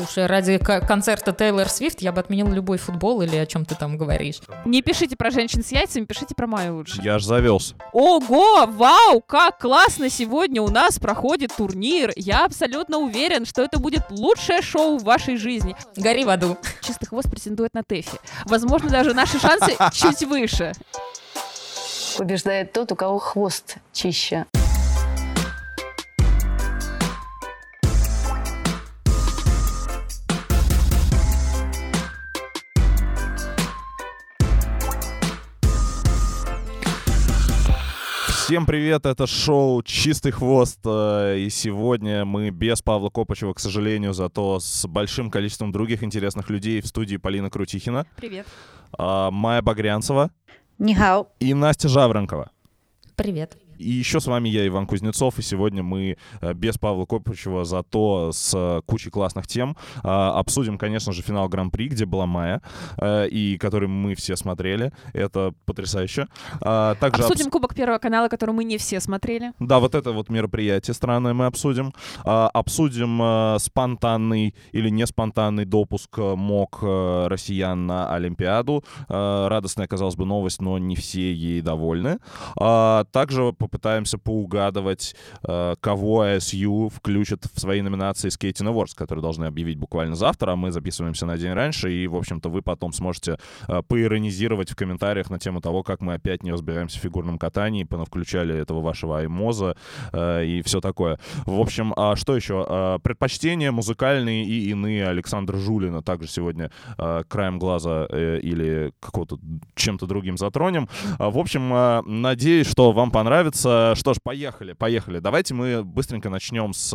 Слушай, ради концерта Тейлор Свифт я бы отменил любой футбол или о чем ты там говоришь. Не пишите про женщин с яйцами, пишите про мою лучше. Я аж завелся. Ого, вау, как классно сегодня у нас проходит турнир. Я абсолютно уверен, что это будет лучшее шоу в вашей жизни. Гори в аду. Чистый хвост претендует на Тэфи. Возможно, даже наши шансы чуть выше. Побеждает тот, у кого хвост чище. Всем привет, это шоу «Чистый хвост», э, и сегодня мы без Павла Копачева, к сожалению, зато с большим количеством других интересных людей в студии Полина Крутихина. Привет. А, Майя Багрянцева. Нихау. И Настя Жаворонкова. Привет. И еще с вами я, Иван Кузнецов, и сегодня мы э, без Павла Копычева, зато с э, кучей классных тем а, обсудим, конечно же, финал Гран-при, где была Майя, э, и который мы все смотрели. Это потрясающе. А, также обсудим обс... Кубок Первого канала, который мы не все смотрели. Да, вот это вот мероприятие странное мы обсудим. А, обсудим спонтанный или не спонтанный допуск МОК россиян на Олимпиаду. Радостная, казалось бы, новость, но не все ей довольны. Также попытаемся поугадывать, э, кого ISU включит в свои номинации Skating Awards, которые должны объявить буквально завтра, а мы записываемся на день раньше, и, в общем-то, вы потом сможете э, поиронизировать в комментариях на тему того, как мы опять не разбираемся в фигурном катании, понавключали этого вашего аймоза э, и все такое. В общем, а что еще? Предпочтения музыкальные и иные Александра Жулина также сегодня краем глаза или какого-то чем-то другим затронем. В общем, надеюсь, что вам понравится нравится. Что ж, поехали, поехали. Давайте мы быстренько начнем с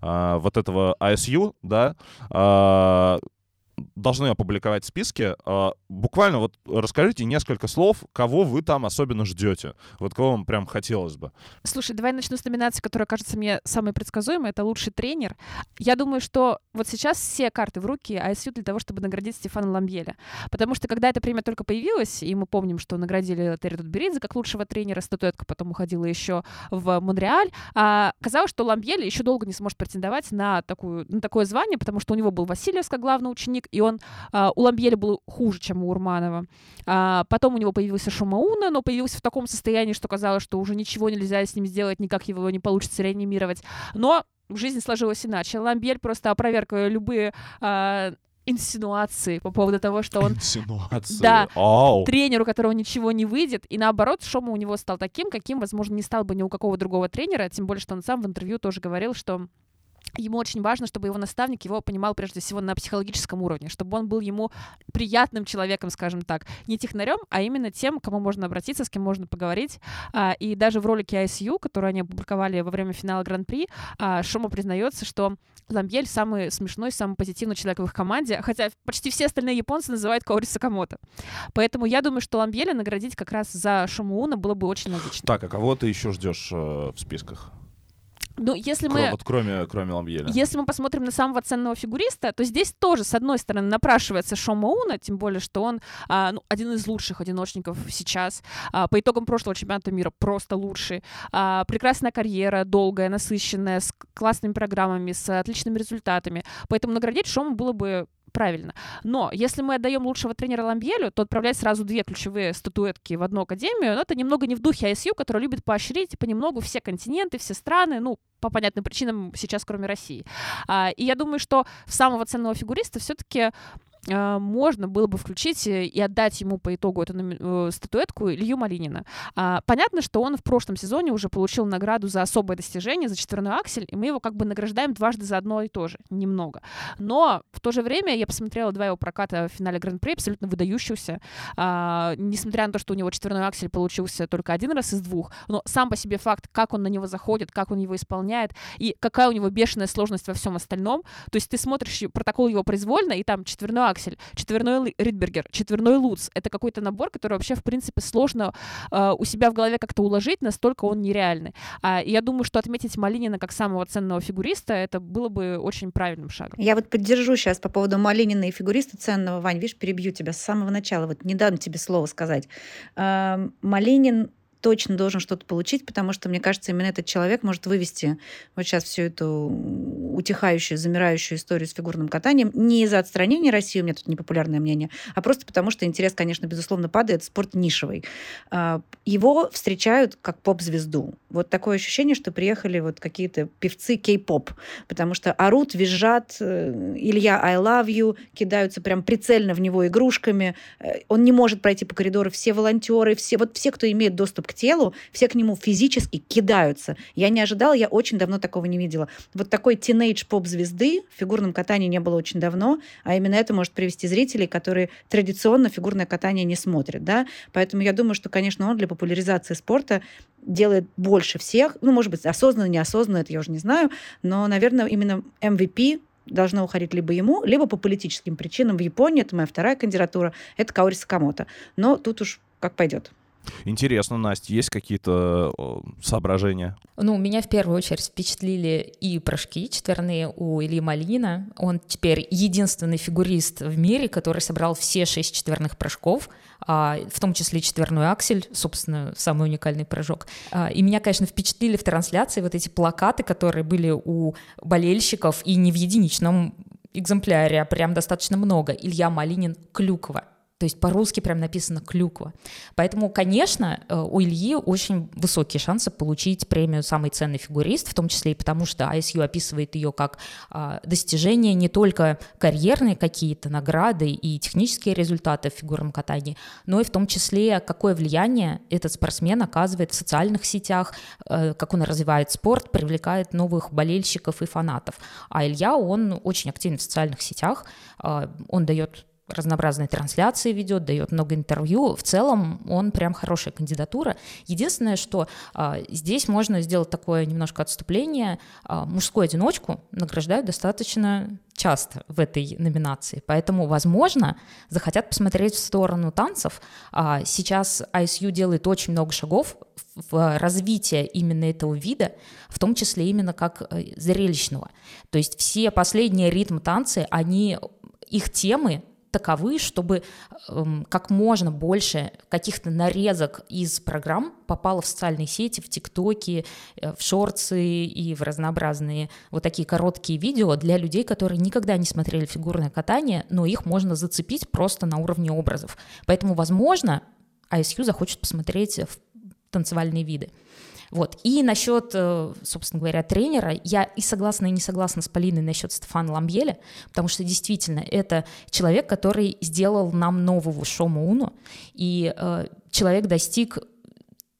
а, вот этого ISU, да. А, должны опубликовать списки. А, буквально вот расскажите несколько слов, кого вы там особенно ждете. Вот кого вам прям хотелось бы. Слушай, давай начну с номинации, которая кажется мне самой предсказуемой. Это лучший тренер. Я думаю, что вот сейчас все карты в руки ISU для того, чтобы наградить Стефана Ламбеля. Потому что когда эта премия только появилась, и мы помним, что наградили Терри Тутберидзе как лучшего тренера, статуэтка потом уходила еще в Монреаль, а казалось, что Ламбель еще долго не сможет претендовать на, такую, на такое звание, потому что у него был Васильев как главный ученик, и он а, у Ламбеля был хуже, чем у Урманова. А, потом у него появился Шумауна, но появился в таком состоянии, что казалось, что уже ничего нельзя с ним сделать, никак его не получится реанимировать. Но жизнь сложилась иначе. Ламбель просто опроверг любые а, инсинуации по поводу того, что он... Инсинуации? Да, Оу. тренер, у которого ничего не выйдет, и наоборот, Шома у него стал таким, каким, возможно, не стал бы ни у какого другого тренера, тем более, что он сам в интервью тоже говорил, что ему очень важно, чтобы его наставник его понимал прежде всего на психологическом уровне, чтобы он был ему приятным человеком, скажем так, не технарем, а именно тем, кому можно обратиться, с кем можно поговорить. А, и даже в ролике ISU, который они опубликовали во время финала Гран-при, а, Шома признается, что Ламбель самый смешной, самый позитивный человек в их команде, хотя почти все остальные японцы называют Каори Сакамото. Поэтому я думаю, что Ламбеля наградить как раз за Шумууна было бы очень логично. Так, а кого ты еще ждешь э, в списках? Ну, если мы... Вот кроме, кроме Ламбьеля. Если мы посмотрим на самого ценного фигуриста, то здесь тоже, с одной стороны, напрашивается Шома Уна, тем более, что он а, ну, один из лучших одиночников сейчас. А, по итогам прошлого чемпионата мира просто лучший. А, прекрасная карьера, долгая, насыщенная, с классными программами, с отличными результатами. Поэтому наградить Шому было бы правильно. Но если мы отдаем лучшего тренера Ламбьелю, то отправлять сразу две ключевые статуэтки в одну академию, ну, это немного не в духе ISU, который любит поощрить понемногу все континенты, все страны, ну, по понятным причинам сейчас, кроме России. А, и я думаю, что в самого ценного фигуриста все-таки можно было бы включить э, и отдать ему по итогу эту э, статуэтку Илью Малинина. А, понятно, что он в прошлом сезоне уже получил награду за особое достижение, за четверной аксель, и мы его как бы награждаем дважды за одно и то же, немного. Но в то же время я посмотрела два его проката в финале Гран-при, абсолютно выдающихся. А, несмотря на то, что у него четверной аксель получился только один раз из двух, но сам по себе факт, как он на него заходит, как он его исполняет, и какая у него бешеная сложность во всем остальном. То есть ты смотришь протокол его произвольно, и там четверной Аксель, четверной Ридбергер, четверной Луц. Это какой-то набор, который вообще, в принципе, сложно э, у себя в голове как-то уложить, настолько он нереальный. А, я думаю, что отметить Малинина как самого ценного фигуриста, это было бы очень правильным шагом. Я вот поддержу сейчас по поводу Малинина и фигуриста ценного. Вань, видишь, перебью тебя с самого начала. Вот не дам тебе слово сказать. Малинин точно должен что-то получить, потому что, мне кажется, именно этот человек может вывести вот сейчас всю эту утихающую, замирающую историю с фигурным катанием не из-за отстранения России, у меня тут непопулярное мнение, а просто потому что интерес, конечно, безусловно, падает, спорт нишевый. А, его встречают как поп-звезду. Вот такое ощущение, что приехали вот какие-то певцы кей-поп, потому что орут, визжат, э, Илья I love you, кидаются прям прицельно в него игрушками, э, он не может пройти по коридору, все волонтеры, все, вот все, кто имеет доступ к телу, все к нему физически кидаются. Я не ожидала, я очень давно такого не видела. Вот такой тинейдж поп-звезды в фигурном катании не было очень давно, а именно это может привести зрителей, которые традиционно фигурное катание не смотрят, да, поэтому я думаю, что, конечно, он для популяризации спорта делает больше всех, ну, может быть, осознанно, неосознанно, это я уже не знаю, но, наверное, именно MVP должно уходить либо ему, либо по политическим причинам в Японии, это моя вторая кандидатура, это Каори Сакамото. Но тут уж как пойдет. Интересно, Настя, есть какие-то соображения? Ну, меня в первую очередь впечатлили и прыжки четверные у Ильи Малинина. Он теперь единственный фигурист в мире, который собрал все шесть четверных прыжков, а, в том числе четверной аксель, собственно, самый уникальный прыжок. А, и меня, конечно, впечатлили в трансляции вот эти плакаты, которые были у болельщиков, и не в единичном экземпляре, а прям достаточно много. Илья Малинин Клюква. То есть по-русски прям написано «клюква». Поэтому, конечно, э, у Ильи очень высокие шансы получить премию «Самый ценный фигурист», в том числе и потому, что ISU описывает ее как а, достижение не только карьерные какие-то награды и технические результаты в фигурном катании, но и в том числе, какое влияние этот спортсмен оказывает в социальных сетях, э, как он развивает спорт, привлекает новых болельщиков и фанатов. А Илья, он очень активен в социальных сетях, а, он дает разнообразные трансляции ведет, дает много интервью. В целом он прям хорошая кандидатура. Единственное, что а, здесь можно сделать такое немножко отступление. А, мужскую одиночку награждают достаточно часто в этой номинации. Поэтому, возможно, захотят посмотреть в сторону танцев. А, сейчас ISU делает очень много шагов в развитие именно этого вида, в том числе именно как э, зрелищного. То есть все последние ритм танцы, они их темы таковы, чтобы эм, как можно больше каких-то нарезок из программ попало в социальные сети, в ТикТоке, э, в шорцы и в разнообразные вот такие короткие видео для людей, которые никогда не смотрели фигурное катание, но их можно зацепить просто на уровне образов. Поэтому, возможно, ISU захочет посмотреть в танцевальные виды. Вот. И насчет, э, собственно говоря, тренера, я и согласна, и не согласна с Полиной насчет Стефана Ламбеля, потому что действительно это человек, который сделал нам нового Шома Уну, и э, человек достиг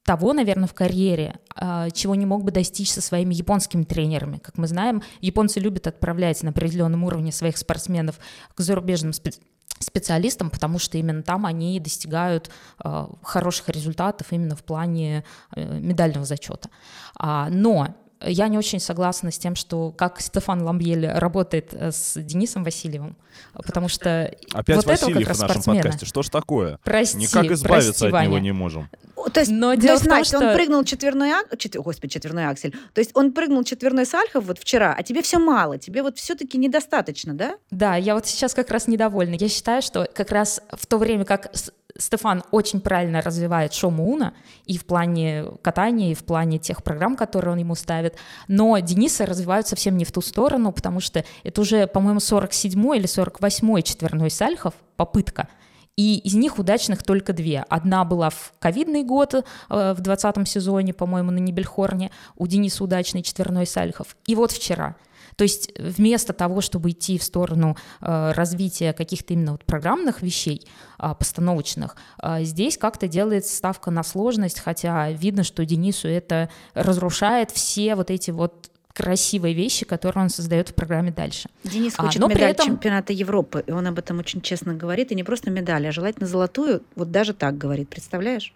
того, наверное, в карьере, э, чего не мог бы достичь со своими японскими тренерами. Как мы знаем, японцы любят отправлять на определенном уровне своих спортсменов к зарубежным специалистам, специалистам, потому что именно там они достигают э, хороших результатов именно в плане э, медального зачета. А, но я не очень согласна с тем, что как Стефан Ламбьель работает э, с Денисом Васильевым, потому что Опять вот Васильев этого как в нашем спортсмена. подкасте. Что ж такое? Прости, Никак избавиться прости, от Ваня. него не можем. То есть, Но то дело есть, в том, Настя, что- он прыгнул четверной, ак... чет- господи, четверной аксель. То есть он прыгнул четверной сальхов вот вчера, а тебе все мало, тебе вот все-таки недостаточно, да? Да, я вот сейчас как раз недовольна. Я считаю, что как раз в то время как Стефан очень правильно развивает Шому Уна и в плане катания, и в плане тех программ, которые он ему ставит, но Дениса развивают совсем не в ту сторону, потому что это уже, по-моему, 47-й или 48-й четверной сальхов, попытка, и из них удачных только две. Одна была в ковидный год, э, в 20-м сезоне, по-моему, на Нибельхорне, у Дениса удачный четверной сальхов. И вот вчера. То есть вместо того, чтобы идти в сторону э, развития каких-то именно вот программных вещей, а, постановочных, а, здесь как-то делается ставка на сложность, хотя видно, что Денису это разрушает все вот эти вот красивые вещи, которые он создает в программе дальше. Денис А, хочет но при медаль этом- чемпионата Европы, и он об этом очень честно говорит, и не просто медаль, а желательно золотую, вот даже так говорит, представляешь?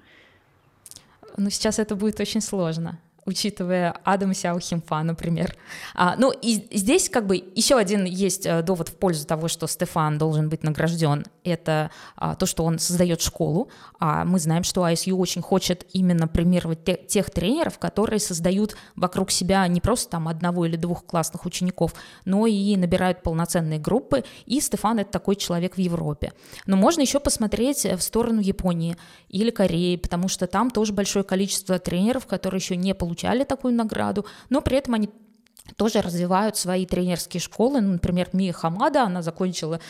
Но сейчас это будет очень сложно, учитывая Адам Сяо Химфа, например. А, ну, и здесь как бы еще один есть э, довод в пользу того, что Стефан должен быть награжден. Это а, то, что он создает школу. А мы знаем, что ISU очень хочет именно премировать те, тех тренеров, которые создают вокруг себя не просто там одного или двух классных учеников, но и набирают полноценные группы. И Стефан — это такой человек в Европе. Но можно еще посмотреть в сторону Японии или Кореи, потому что там тоже большое количество тренеров, которые еще не получали такую награду, но при этом они тоже развивают свои тренерские школы. Ну, например, Мия Хамада, она закончила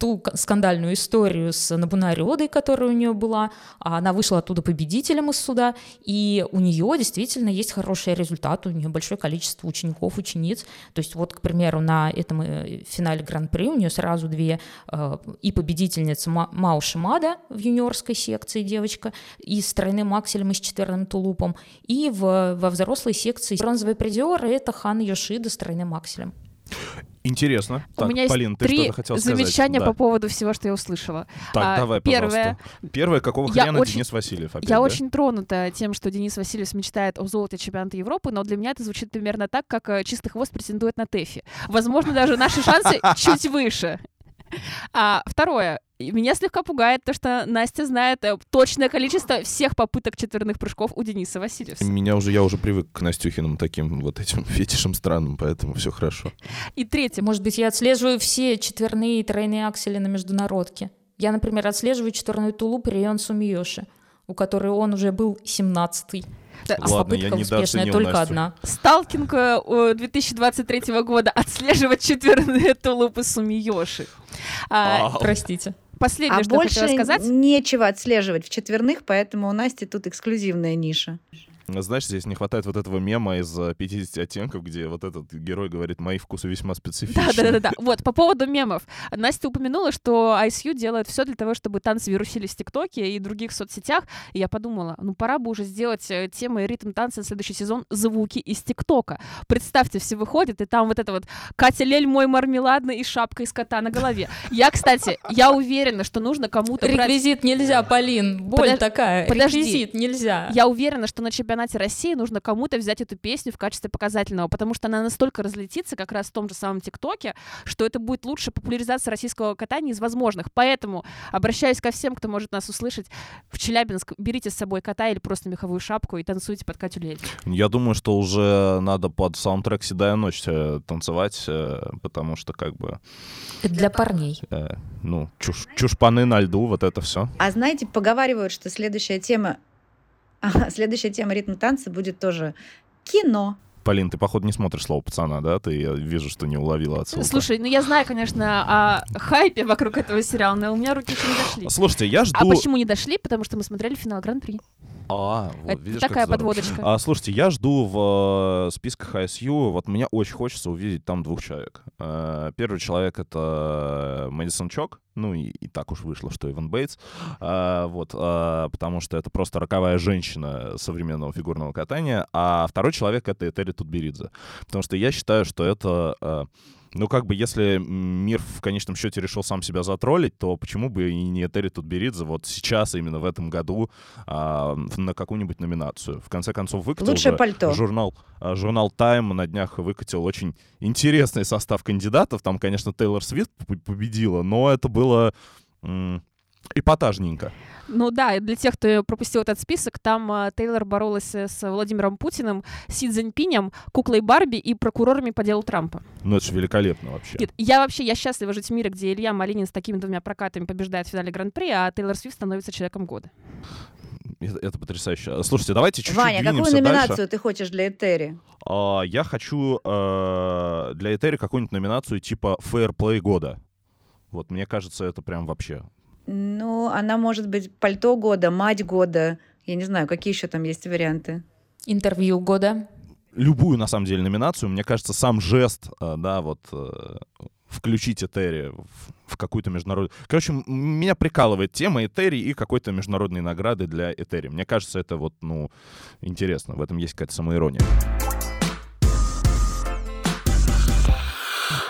ту скандальную историю с Набунари Одой, которая у нее была. Она вышла оттуда победителем из суда, и у нее действительно есть хороший результат, у нее большое количество учеников, учениц. То есть вот, к примеру, на этом э, финале Гран-при у нее сразу две э, и победительница Мао Шимада в юниорской секции девочка, и с тройным акселем и с четверным тулупом, и в, во взрослой секции бронзовый призер — это Хан Йошида с тройным акселем. Интересно. У так, меня есть Полин, ты три замечания сказать? по поводу всего, что я услышала. Так, а, давай, первое, пожалуйста. Первое, какого я хрена очень, Денис Васильев опять, Я да? очень тронута тем, что Денис Васильев мечтает о золоте чемпионата Европы, но для меня это звучит примерно так, как э, чистый хвост претендует на ТЭФИ. Возможно, даже наши шансы чуть выше. А, второе. Меня слегка пугает то, что Настя знает э, точное количество всех попыток четверных прыжков у Дениса Васильевса. Меня уже, я уже привык к Настюхиным таким вот этим фетишам странным, поэтому все хорошо. И третье. Может быть, я отслеживаю все четверные и тройные аксели на международке. Я, например, отслеживаю четверной тулуп Рион Сумиёши, у которой он уже был 17-й. Да. А Ладно, я попытка успешная только Настю. одна. Сталкинг э, 2023 года отслеживать четверные тулупы Сумиёши. А, А, Простите. Последнее, а что я больше хотела сказать. нечего отслеживать в четверных, поэтому у Насти тут эксклюзивная ниша. Знаешь, здесь не хватает вот этого мема из э, 50 оттенков, где вот этот герой говорит, мои вкусы весьма специфичны. Да, да, да, да. Вот, по поводу мемов. Настя упомянула, что ISU делает все для того, чтобы танцы вирусились в ТикТоке и других соцсетях. И я подумала, ну пора бы уже сделать э, темой ритм танца на следующий сезон звуки из ТикТока. Представьте, все выходят, и там вот это вот Катя Лель мой мармеладный и шапка из кота на голове. Я, кстати, я уверена, что нужно кому-то брать... Реквизит нельзя, Полин. Боль Подож- такая. подожди. Реквизит нельзя. Я уверена, что на чемпионате России нужно кому-то взять эту песню в качестве показательного, потому что она настолько разлетится как раз в том же самом ТикТоке, что это будет лучшая популяризация российского катания из возможных. Поэтому обращаюсь ко всем, кто может нас услышать в Челябинск. Берите с собой кота или просто меховую шапку и танцуйте под Катю Лель. Я думаю, что уже надо под саундтрек «Седая ночь» э, танцевать, э, потому что как бы, Это для парней. э, ну, чуш, чушпаны на льду, вот это все. А знаете, поговаривают, что следующая тема, а, следующая тема ритм танца будет тоже кино. Полин, ты, походу, не смотришь «Слово пацана», да? Ты, я вижу, что не уловила отсылку. Слушай, ну я знаю, конечно, о хайпе вокруг этого сериала, но у меня руки еще не дошли. Слушайте, я жду... А почему не дошли? Потому что мы смотрели финал Гран-при. А, вот, Это видишь, такая подводочка. А, слушайте, я жду в э, списках ISU, вот мне очень хочется увидеть там двух человек. Э, первый человек — это Мэдисон Чок, ну и, и так уж вышло, что Иван Бейтс, А, вот, а, потому что это просто роковая женщина современного фигурного катания, а второй человек — это Этери Тутберидзе, потому что я считаю, что это... э, ну, как бы, если мир в конечном счете решил сам себя затроллить, то почему бы и не Этери Тутберидзе вот сейчас, именно в этом году, а, на какую-нибудь номинацию? В конце концов, выкатил Лучшее же пальто. журнал, а, журнал Time на днях выкатил очень интересный состав кандидатов. Там, конечно, Тейлор Свифт победила, но это было эпатажненько. Ну да, для тех, кто пропустил этот список, там э, Тейлор боролась э, с Владимиром Путиным, Си Цзиньпинем, куклой Барби и прокурорами по делу Трампа. Ну, это же великолепно вообще. Нет, я вообще, я счастлива жить в мире, где Илья Малинин с такими двумя прокатами побеждает в финале Гран-при, а Тейлор Свифт становится человеком года. Это, это потрясающе. Слушайте, давайте чуть-чуть Ваня, какую номинацию дальше. ты хочешь для Этери? А, я хочу э, для Этери какую-нибудь номинацию типа Fair Play года. Вот, мне кажется, это прям вообще. Ну, она может быть пальто года, мать года. Я не знаю, какие еще там есть варианты. Интервью года. Любую, на самом деле, номинацию, мне кажется, сам жест, э, да, вот э, включить Этери в, в какую-то международную... Короче, меня прикалывает тема Этери и какой-то международной награды для Этери. Мне кажется, это вот, ну, интересно. В этом есть какая-то самоирония.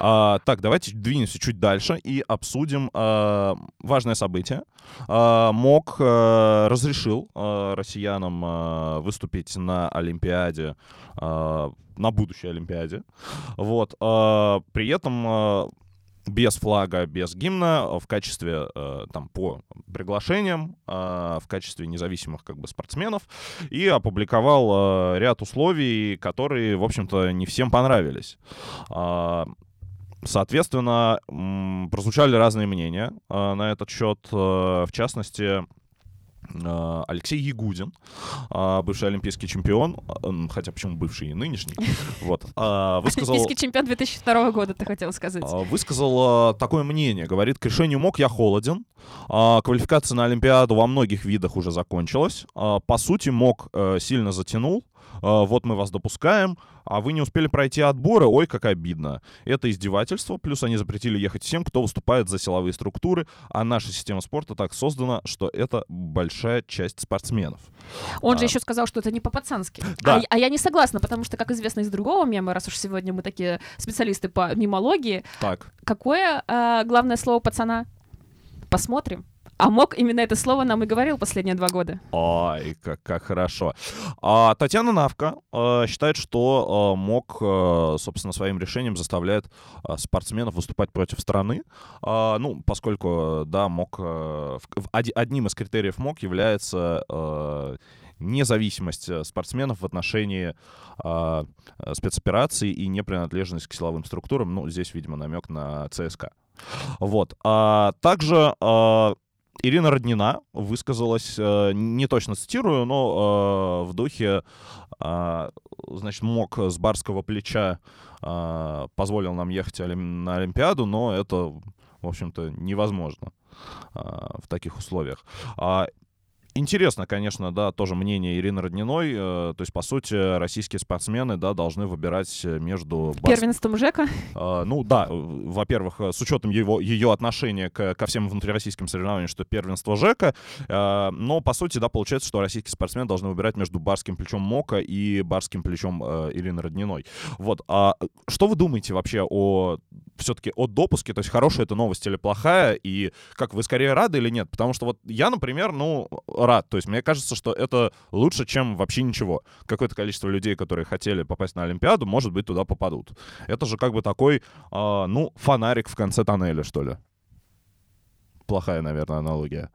А, так, давайте двинемся чуть дальше и обсудим а, важное событие. А, МОК а, разрешил а, россиянам а, выступить на Олимпиаде, а, на будущей Олимпиаде. Вот. А, при этом а, без флага, без гимна, в качестве, э, там, по приглашениям, э, в качестве независимых, как бы, спортсменов, и опубликовал э, ряд условий, которые, в общем-то, не всем понравились. Соответственно, прозвучали разные мнения э, на этот счет. Э, в частности, э, Алексей Ягудин, бывший олимпийский чемпион, хотя почему бывший и нынешний, вот, высказал... Олимпийский чемпион 2002 года, ты хотел сказать. Высказал такое мнение. Говорит, к решению МОК я холоден. Квалификация на Олимпиаду во многих видах уже закончилась. По сути, МОК э, сильно затянул. А, Вот мы вас допускаем, а вы не успели пройти отборы. Ой, как обидно. Это издевательство. Плюс они запретили ехать всем, кто выступает за силовые структуры. А наша система спорта так создана, что это большая часть спортсменов. Он же А. еще сказал, что это не по-пацански. Да. А, я- а я не согласна, потому что, как известно из другого мема, раз уж сегодня мы такие специалисты по мимологии, Так. какое а, главное слово пацана? Посмотрим. А мог именно это слово нам и говорил последние два года. Ай, как, как хорошо. А, Татьяна Навка э, считает, что э, МОК, э, собственно, своим решением заставляет э, спортсменов выступать против страны. А, ну, поскольку, да, МОК... э, в- оди- одним из критериев МОК является э, независимость спортсменов в отношении э, спецопераций и непринадлежность к силовым структурам. Ну, здесь, видимо, намек на ЦСКА. Вот. А также э, Ирина Роднина высказалась, э, не точно цитирую, но э, в духе, э, значит, мог с барского плеча позволил нам ехать на Олимпиаду, но это, в общем-то, невозможно в таких условиях. Интересно, конечно, да, тоже мнение Ирины Родниной. э, то есть, по сути, российские спортсмены, да, должны выбирать э, между... барс- Первенством Жека. а, Ну да, э, во-первых, э, с учетом его, ее отношения к, ко всем внутрироссийским соревнованиям, что первенство ЖЭКа, э, но по сути, да, получается, что российские спортсмены должны выбирать между барским плечом МОКа и барским плечом э, Ирины Родниной. Вот, а что вы думаете вообще о все-таки о допуске, то есть хорошая это новость или плохая, и как вы скорее рады или нет? Потому что вот я, например, ну, рад, то есть мне кажется, что это лучше, чем вообще ничего. Какое-то количество людей, которые хотели попасть на Олимпиаду, может быть, туда попадут. Это же как бы такой, а, ну, фонарик в конце тоннеля, что ли. Плохая, наверное, аналогия.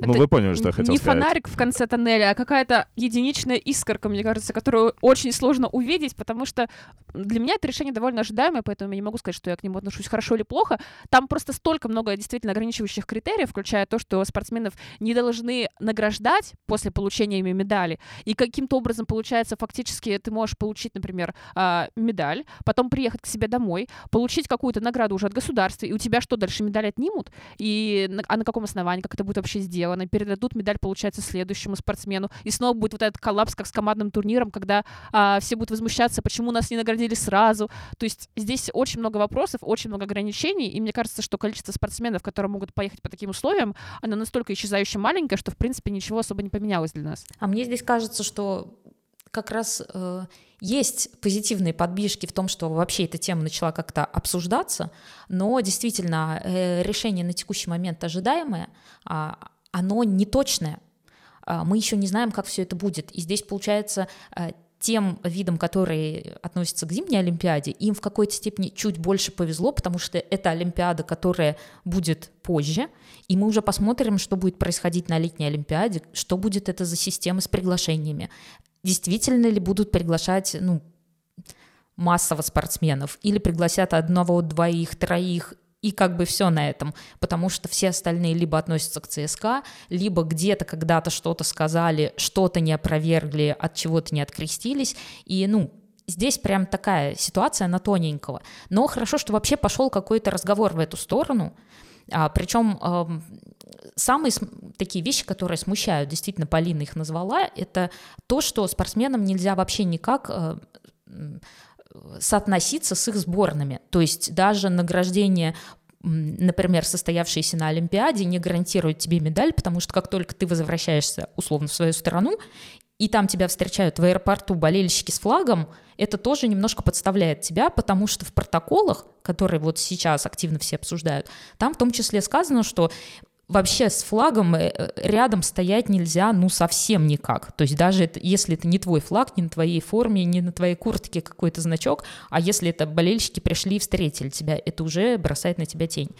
Ну, вы поняли, что я хотел не сказать. фонарик в конце тоннеля, а какая-то единичная искорка, мне кажется, которую очень сложно увидеть, потому что для меня это решение довольно ожидаемое, поэтому я не могу сказать, что я к нему отношусь хорошо или плохо. Там просто столько много действительно ограничивающих критериев, включая то, что спортсменов не должны награждать после получения ими медали. И каким-то образом, получается, фактически ты можешь получить, например, а, медаль, потом приехать к себе домой, получить какую-то награду уже от государства, и у тебя что, дальше медаль отнимут? И на, а на каком основании, как это будет вообще сделано? Передадут медаль, получается, следующему спортсмену. И снова будет вот этот коллапс, как с командным турниром, когда а, все будут возмущаться, почему нас не наградили сразу. То есть здесь очень много вопросов, очень много ограничений, и мне кажется, что количество спортсменов, которые могут поехать по таким условиям, оно настолько исчезающе маленькое, что, в принципе, ничего особо не поменялось для нас. А мне здесь кажется, что как раз э, есть позитивные подвижки в том, что вообще эта тема начала как-то обсуждаться, но действительно э, решение на текущий момент ожидаемое, а, оно не точное. А, мы еще не знаем, как все это будет. И здесь получается э, тем видам, которые относятся к зимней Олимпиаде, им в какой-то степени чуть больше повезло, потому что это Олимпиада, которая будет позже, и мы уже посмотрим, что будет происходить на летней Олимпиаде, что будет это за система с приглашениями. Действительно ли будут приглашать, ну, массово спортсменов, или пригласят одного, двоих, троих, и как бы все на этом, потому что все остальные либо относятся к ЦСКА, либо где-то когда-то что-то сказали, что-то не опровергли, от чего-то не открестились, и, ну, здесь прям такая ситуация на тоненького. Но хорошо, что вообще пошел какой-то разговор в эту сторону, а, причем эм, самые такие вещи, которые смущают, действительно, Полина их назвала, это то, что спортсменам нельзя вообще никак э, соотноситься с их сборными. То есть даже награждение например, состоявшиеся на Олимпиаде, не гарантирует тебе медаль, потому что как только ты возвращаешься условно в свою страну, и там тебя встречают в аэропорту болельщики с флагом, это тоже немножко подставляет тебя, потому что в протоколах, которые вот сейчас активно все обсуждают, там в том числе сказано, что вообще с флагом э, рядом стоять нельзя, ну, совсем никак. То есть даже это, если это не твой флаг, не на твоей форме, не на твоей куртке какой-то значок, а если это болельщики пришли и встретили тебя, это уже бросает на тебя тень.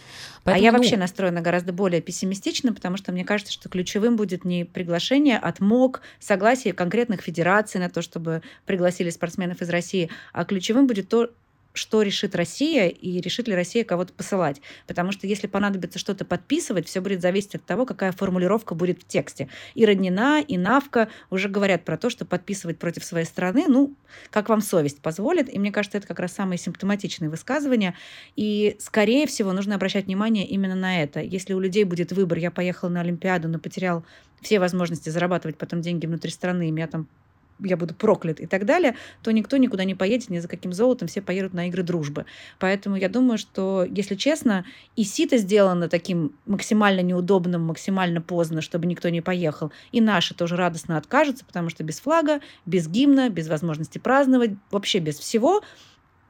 Поэтому, а я ну... вообще настроена гораздо более пессимистично, потому что мне кажется, что ключевым будет не приглашение от МОК, согласие конкретных федераций на то, чтобы пригласили спортсменов из России, а ключевым будет то, что решит Россия и решит ли Россия кого-то посылать. Потому что если понадобится что-то подписывать, все будет зависеть от того, какая формулировка будет в тексте. И Роднина, и Навка уже говорят про то, что подписывать против своей страны, ну, как вам совесть позволит. И мне кажется, это как раз самые симптоматичные высказывания. И, скорее всего, нужно обращать внимание именно на это. Если у людей будет выбор, я поехал на Олимпиаду, но потерял все возможности зарабатывать потом деньги внутри страны, и меня там я буду проклят и так далее, то никто никуда не поедет ни за каким золотом, все поедут на игры дружбы. Поэтому я думаю, что, если честно, и сито сделано таким максимально неудобным, максимально поздно, чтобы никто не поехал, и наши тоже радостно откажутся, потому что без флага, без гимна, без возможности праздновать, вообще без всего,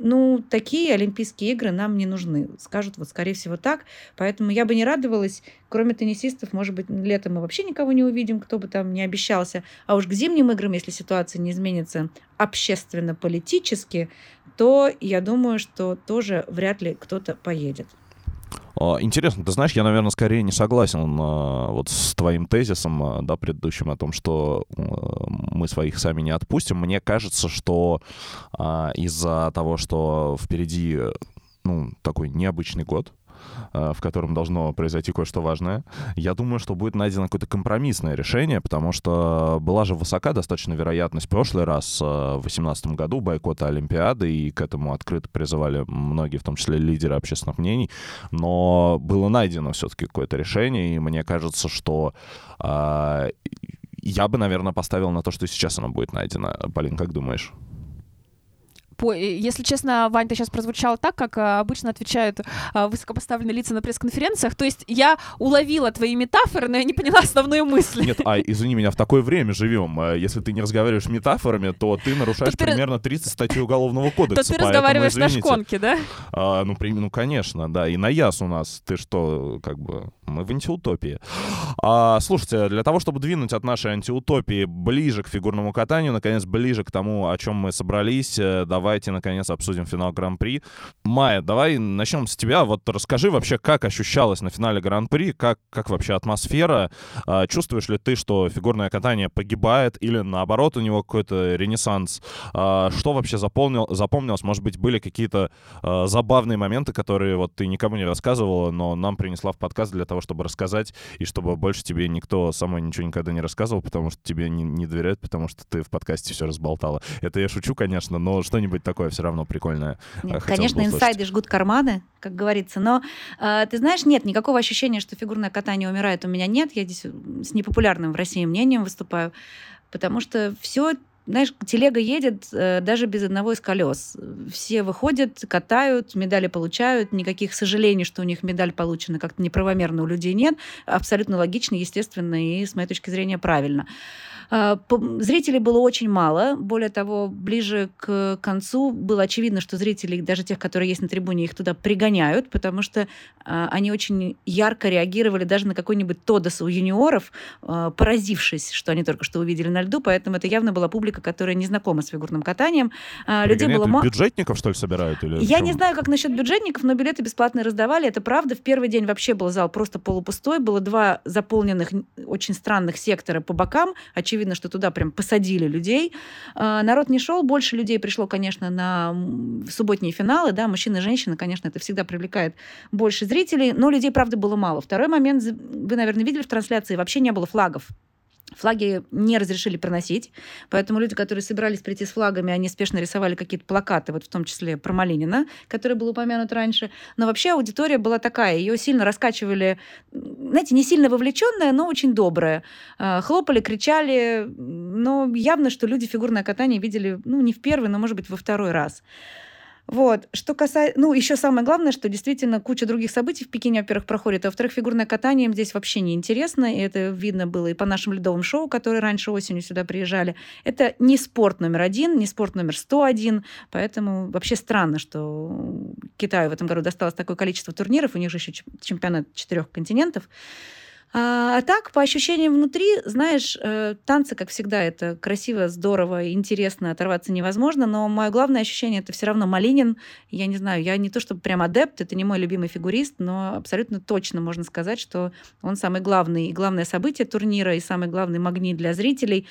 ну, такие Олимпийские игры нам не нужны. Скажут вот, скорее всего, так. Поэтому я бы не радовалась, кроме теннисистов, может быть, летом мы вообще никого не увидим, кто бы там не обещался. А уж к зимним играм, если ситуация не изменится общественно-политически, то я думаю, что тоже вряд ли кто-то поедет. А, интересно, ты знаешь, я, наверное, скорее не согласен а, вот с твоим тезисом, а, да, предыдущим о том, что мы своих сами не отпустим. Мне кажется, что из-за того, что впереди ну, такой необычный год, в котором должно произойти кое-что важное. Я думаю, что будет найдено какое-то компромиссное решение, потому что была же высока достаточно вероятность в прошлый раз, э, в 2018 году, бойкота Олимпиады, и к этому открыто призывали многие, в том числе лидеры общественных мнений, но было найдено все-таки какое-то решение, и мне кажется, что э, я бы, наверное, поставил на то, что сейчас оно будет найдено. Полин, как думаешь? По... Если честно, Вань, ты сейчас прозвучал так, как а, обычно отвечают а, высокопоставленные лица на пресс-конференциях. То есть я уловила твои метафоры, но я не поняла основную мысль. Нет, а извини меня, в такое время живем. Если ты не разговариваешь метафорами, то ты нарушаешь то примерно 30 статей Уголовного кодекса. То ты разговариваешь на шконке, да? А, ну, при... ну, конечно, да. И на яс у нас. Ты что, как бы... Мы в антиутопии. А, слушайте, для того, чтобы двинуть от нашей антиутопии ближе к фигурному катанию, наконец, ближе к тому, о чем мы собрались, э, давайте, наконец, обсудим финал Гран-при. Майя, давай начнем с тебя. Вот расскажи вообще, как ощущалось на финале Гран-при, как, как вообще атмосфера? А, чувствуешь ли ты, что фигурное катание погибает или, наоборот, у него какой-то ренессанс? А, что вообще запомнил, запомнилось? Может быть, были какие-то а, забавные моменты, которые вот ты никому не рассказывала, но нам принесла в подкаст для того, чтобы рассказать, и чтобы больше тебе никто самой ничего никогда не рассказывал, потому что тебе не, не доверяют, потому что ты в подкасте все разболтала. Это я шучу, конечно, но что-нибудь такое все равно прикольное. Э, нет, конечно, инсайды жгут карманы, как говорится, но э, ты знаешь, нет, никакого ощущения, что фигурное катание умирает, у меня нет. Я здесь с непопулярным в России мнением выступаю, потому что все знаешь, телега едет э, даже без одного из колес. Все выходят, катают, медали получают. Никаких сожалений, что у них медаль получена как-то неправомерно у людей нет. Абсолютно логично, естественно и, с моей точки зрения, правильно. А, зрителей было очень мало. Более того, ближе к концу было очевидно, что зрители, даже тех, которые есть на трибуне, их туда пригоняют, потому что а, они очень ярко реагировали даже на какой-нибудь Тодос у юниоров, а, поразившись, что они только что увидели на льду. Поэтому это явно была публика, которая не знакома с фигурным катанием. Людей было мало. Бюджетников, что ли, собирают? Или Я не знаю, как насчет бюджетников, но билеты бесплатно раздавали. Это правда. В первый день вообще был зал просто полупустой. Было два заполненных, очень странных сектора по бокам. Очевидно, видно, что туда прям посадили людей. А, народ не шел, больше людей пришло, конечно, на субботние финалы, да, мужчины и женщины, конечно, это всегда привлекает больше зрителей, но людей, правда, было мало. Второй момент, вы, наверное, видели в трансляции, вообще не было флагов. Флаги не разрешили проносить, поэтому люди, которые собирались прийти с флагами, они спешно рисовали какие-то плакаты, вот в том числе про Малинина, который был упомянут раньше. Но вообще аудитория была такая, ее сильно раскачивали, знаете, не сильно вовлеченная, но очень добрая. А, хлопали, кричали, но явно, что люди фигурное катание видели, ну, не в первый, но, может быть, во второй раз. Вот. Что касается... Ну, еще самое главное, что действительно куча других событий в Пекине, во-первых, проходит, а во-вторых, фигурное катание им здесь вообще не интересно, и это видно было и по нашим ледовым шоу, которые раньше осенью сюда приезжали. Это не спорт номер один, не спорт номер 101, поэтому вообще странно, что Китаю в этом году досталось такое количество турниров, у них же еще чемпионат четырех континентов. А, а так, по ощущениям внутри, знаешь, э, танцы, как всегда, это красиво, здорово, интересно, оторваться невозможно, но мое главное ощущение это все равно Малинин. Я не знаю, я не то чтобы прям адепт, это не мой любимый фигурист, но абсолютно точно можно сказать, что он самый главный и главное событие турнира, и самый главный магнит для зрителей,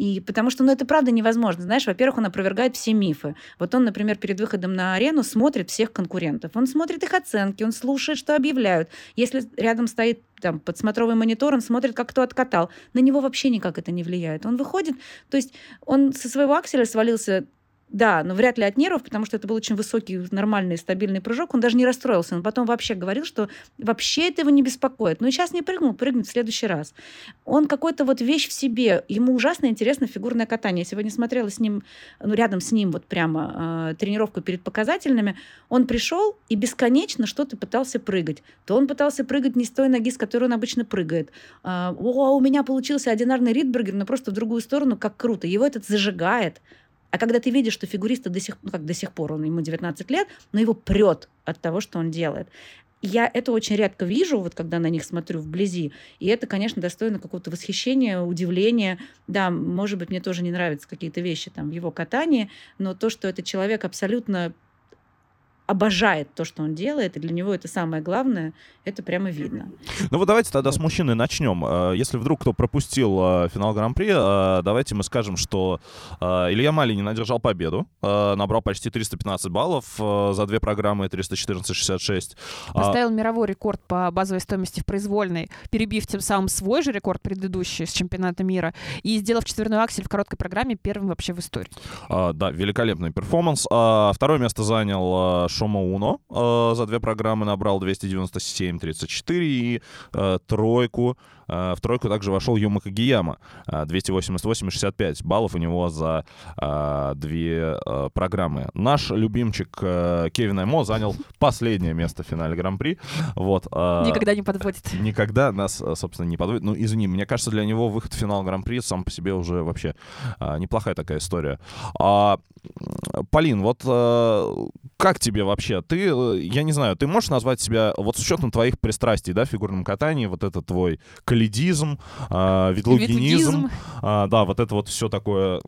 и потому что, ну, это правда невозможно. Знаешь, во-первых, он опровергает все мифы. Вот он, например, перед выходом на арену смотрит всех конкурентов. Он смотрит их оценки, он слушает, что объявляют. Если рядом стоит там подсмотровый монитор, он смотрит, как кто откатал. На него вообще никак это не влияет. Он выходит, то есть он со своего акселя свалился да, но вряд ли от нервов, потому что это был очень высокий, нормальный, стабильный прыжок. Он даже не расстроился. Он потом вообще говорил, что вообще это его не беспокоит. Ну, сейчас не прыгнул, прыгнет в следующий раз. Он какой-то вот вещь в себе. Ему ужасно интересно фигурное катание. Я сегодня смотрела с ним, ну, рядом с ним вот прямо э, тренировку перед показательными. Он пришел и бесконечно что-то пытался прыгать. То он пытался прыгать не с той ноги, с которой он обычно прыгает. Э, О, у меня получился одинарный ридбергер, но просто в другую сторону, как круто. Его этот зажигает. А когда ты видишь, что фигуриста до сих, ну как до сих пор, он ему 19 лет, но его прет от того, что он делает. Я это очень редко вижу, вот когда на них смотрю вблизи. И это, конечно, достойно какого-то восхищения, удивления. Да, может быть, мне тоже не нравятся какие-то вещи там в его катании, но то, что этот человек абсолютно обожает то, что он делает, и для него это самое главное, это прямо видно. Ну вот давайте тогда с мужчины начнем. Э, если вдруг кто пропустил э, финал Гран-при, э, давайте мы скажем, что Илья Малинин одержал победу, набрал почти 315 баллов за две программы 314-66. Поставил мировой рекорд по базовой стоимости в произвольной, перебив тем самым свой же рекорд предыдущий с чемпионата мира и сделав четверной аксель в короткой программе первым вообще в истории. Да, великолепный перформанс. Второе место занял Шома Уно э, за две программы набрал 297-34 и э, тройку в тройку также вошел Юма Кагияма. 288-65 э, баллов у него за э, две программы. Наш любимчик Кевин Аймо занял последнее место в финале Гран-при. Вот, никогда не подводит. Никогда нас, собственно, не подводит. Ну, извини, мне кажется, для него выход в финал Гран-при сам по себе уже вообще неплохая такая история. А, Полин, вот как тебе вообще? Ты, я не знаю, ты можешь назвать себя, вот с учетом твоих пристрастий, да, в фигурном катании, вот это твой каледизм, э, ветлугинизм, э, да, вот это вот все такое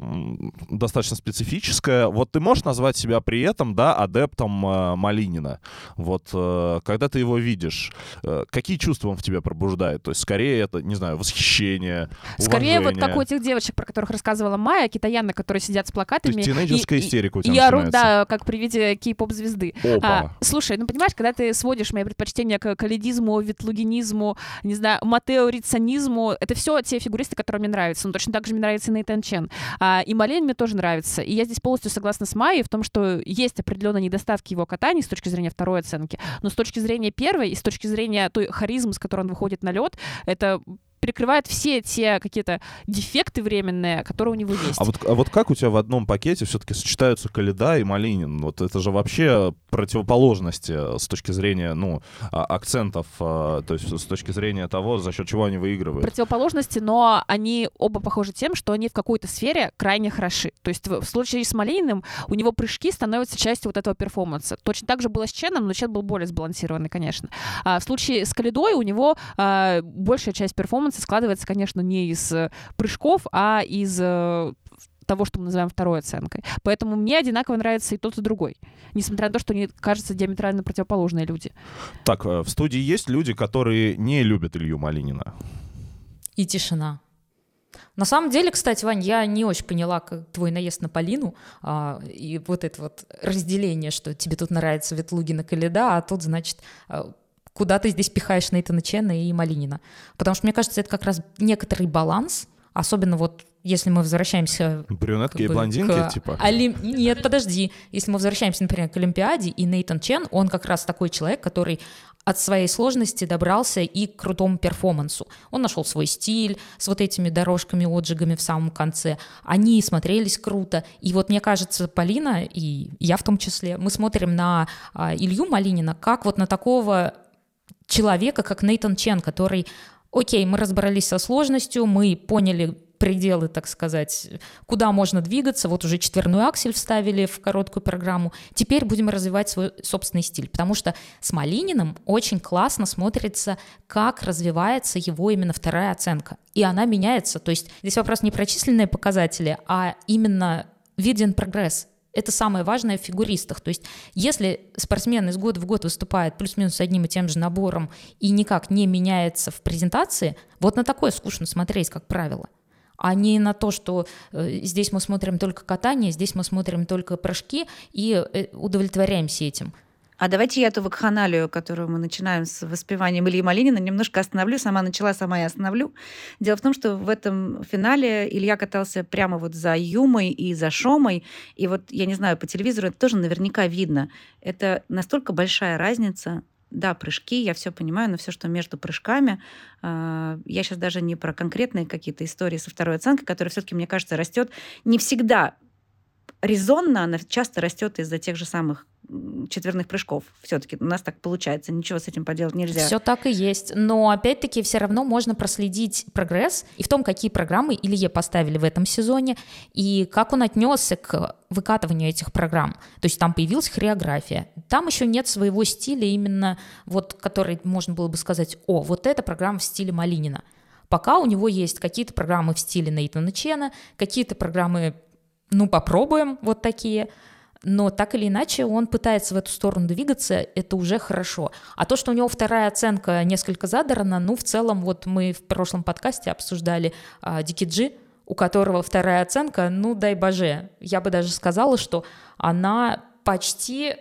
достаточно специфическое. Вот ты можешь назвать себя при этом, да, адептом э, Малинина? Вот э, когда ты его видишь, э, какие чувства он в тебе пробуждает? То есть скорее это, не знаю, восхищение, Скорее вот как у этих девочек, про которых рассказывала Майя, китаянок, которые сидят с плакатами. То есть тинейджерская и, истерика у тебя И орут, да, как при виде кей-поп-звезды. А, слушай, ну понимаешь, когда ты сводишь мои предпочтения к каледизму, ветлугинизму, не знаю, Матео Рицанизму. Это все те фигуристы, которые мне нравятся. Но точно так же мне нравится и Нейтан Чен. А, и Мален мне тоже нравится. И я здесь полностью согласна с Майей в том, что есть определенные недостатки его катания с точки зрения второй оценки. Но с точки зрения первой и с точки зрения той харизмы, с которой он выходит на лед, это перекрывает все те какие-то дефекты временные, которые у него есть. А вот, а вот как у тебя в одном пакете все-таки сочетаются Каледа и Малинин? Вот это же вообще противоположности с точки зрения, ну, а, акцентов, а, то есть с точки зрения того, за счет чего они выигрывают. Противоположности, но они оба похожи тем, что они в какой-то сфере крайне хороши. То есть в случае с Малининым у него прыжки становятся частью вот этого перформанса. Точно так же было с Ченом, но Чен был более сбалансированный, конечно. А в случае с Каледой у него а, большая часть перформанса перформансы складывается, конечно, не из э, прыжков, а из э, того, что мы называем второй оценкой. Поэтому мне одинаково нравится и тот, и другой. Несмотря на то, что они кажутся диаметрально противоположные люди. Так, э, в студии есть люди, которые не любят Илью Малинина? И тишина. На самом деле, кстати, Вань, я не очень поняла как твой наезд на Полину а, и вот это вот разделение, что тебе тут нравится Ветлугина Каледа, а тут, значит, куда ты здесь пихаешь Нейтана Чена и Малинина. Потому что, мне кажется, это как раз некоторый баланс, особенно вот если мы возвращаемся... Брюнетки как и бы блондинки, к типа? Олим- Нет, подожди. Если мы возвращаемся, например, к Олимпиаде, и Нейтан Чен, он как раз такой человек, который от своей сложности добрался и к крутому перформансу. Он нашел свой стиль с вот этими дорожками, отжигами в самом конце. Они смотрелись круто. И вот мне кажется, Полина, и я в том числе, мы смотрим на а, Илью Малинина как вот на такого человека, как Нейтан Чен, который, окей, мы разобрались со сложностью, мы поняли пределы, так сказать, куда можно двигаться. Вот уже четверную аксель вставили в короткую программу. Теперь будем развивать свой собственный стиль, потому что с Малининым очень классно смотрится, как развивается его именно вторая оценка. И она меняется. То есть здесь вопрос не про численные показатели, а именно виден прогресс. Это самое важное в фигуристах. То есть если спортсмен из года в год выступает плюс-минус одним и тем же набором и никак не меняется в презентации, вот на такое скучно смотреть, как правило а не на то, что э, здесь мы смотрим только катание, здесь мы смотрим только прыжки и э, удовлетворяемся этим. А давайте я эту вакханалию, которую мы начинаем с воспеванием Ильи Малинина, немножко остановлю. Сама начала, сама и остановлю. Дело в том, что в этом финале Илья катался прямо вот за Юмой и за Шомой. И вот, я не знаю, по телевизору это тоже наверняка видно. Это настолько большая разница да, прыжки, я все понимаю, но все, что между прыжками, э, я сейчас даже не про конкретные какие-то истории со второй оценкой, которая все-таки, мне кажется, растет не всегда резонно, она часто растет из-за тех же самых четверных прыжков. Все-таки у нас так получается, ничего с этим поделать нельзя. Все так и есть. Но опять-таки все равно можно проследить прогресс и в том, какие программы Илье поставили в этом сезоне, и как он отнесся к выкатыванию этих программ. То есть там появилась хореография. Там еще нет своего стиля, именно вот, который можно было бы сказать, о, вот эта программа в стиле Малинина. Пока у него есть какие-то программы в стиле Нейтана Чена, какие-то программы, ну, попробуем, вот такие – но так или иначе он пытается в эту сторону двигаться, это уже хорошо. А то, что у него вторая оценка несколько задрана, ну, в целом, вот мы в прошлом подкасте обсуждали а, Дикиджи, у которого вторая оценка, ну, дай боже, я бы даже сказала, что она почти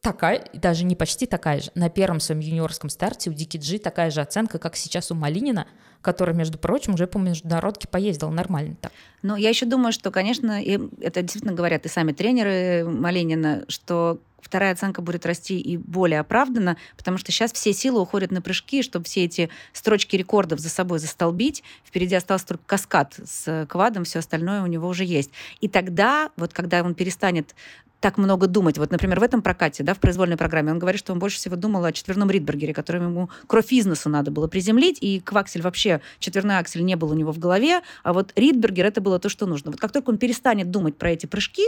такая, даже не почти такая же. На первом своем юниорском старте у Дики Джи такая же оценка, как сейчас у Малинина, который, между прочим, уже по международке поездил нормально так. Ну, я еще думаю, что, конечно, и это действительно говорят и сами тренеры Малинина, что вторая оценка будет расти и более оправданно, потому что сейчас все силы уходят на прыжки, чтобы все эти строчки рекордов за собой застолбить. Впереди остался только каскад с квадом, все остальное у него уже есть. И тогда, вот когда он перестанет так много думать. Вот, например, в этом прокате, да, в произвольной программе, он говорит, что он больше всего думал о четверном Ридбергере, которым ему кровь из носа надо было приземлить, и кваксель вообще, четверной аксель не был у него в голове, а вот Ридбергер это было то, что нужно. Вот как только он перестанет думать про эти прыжки,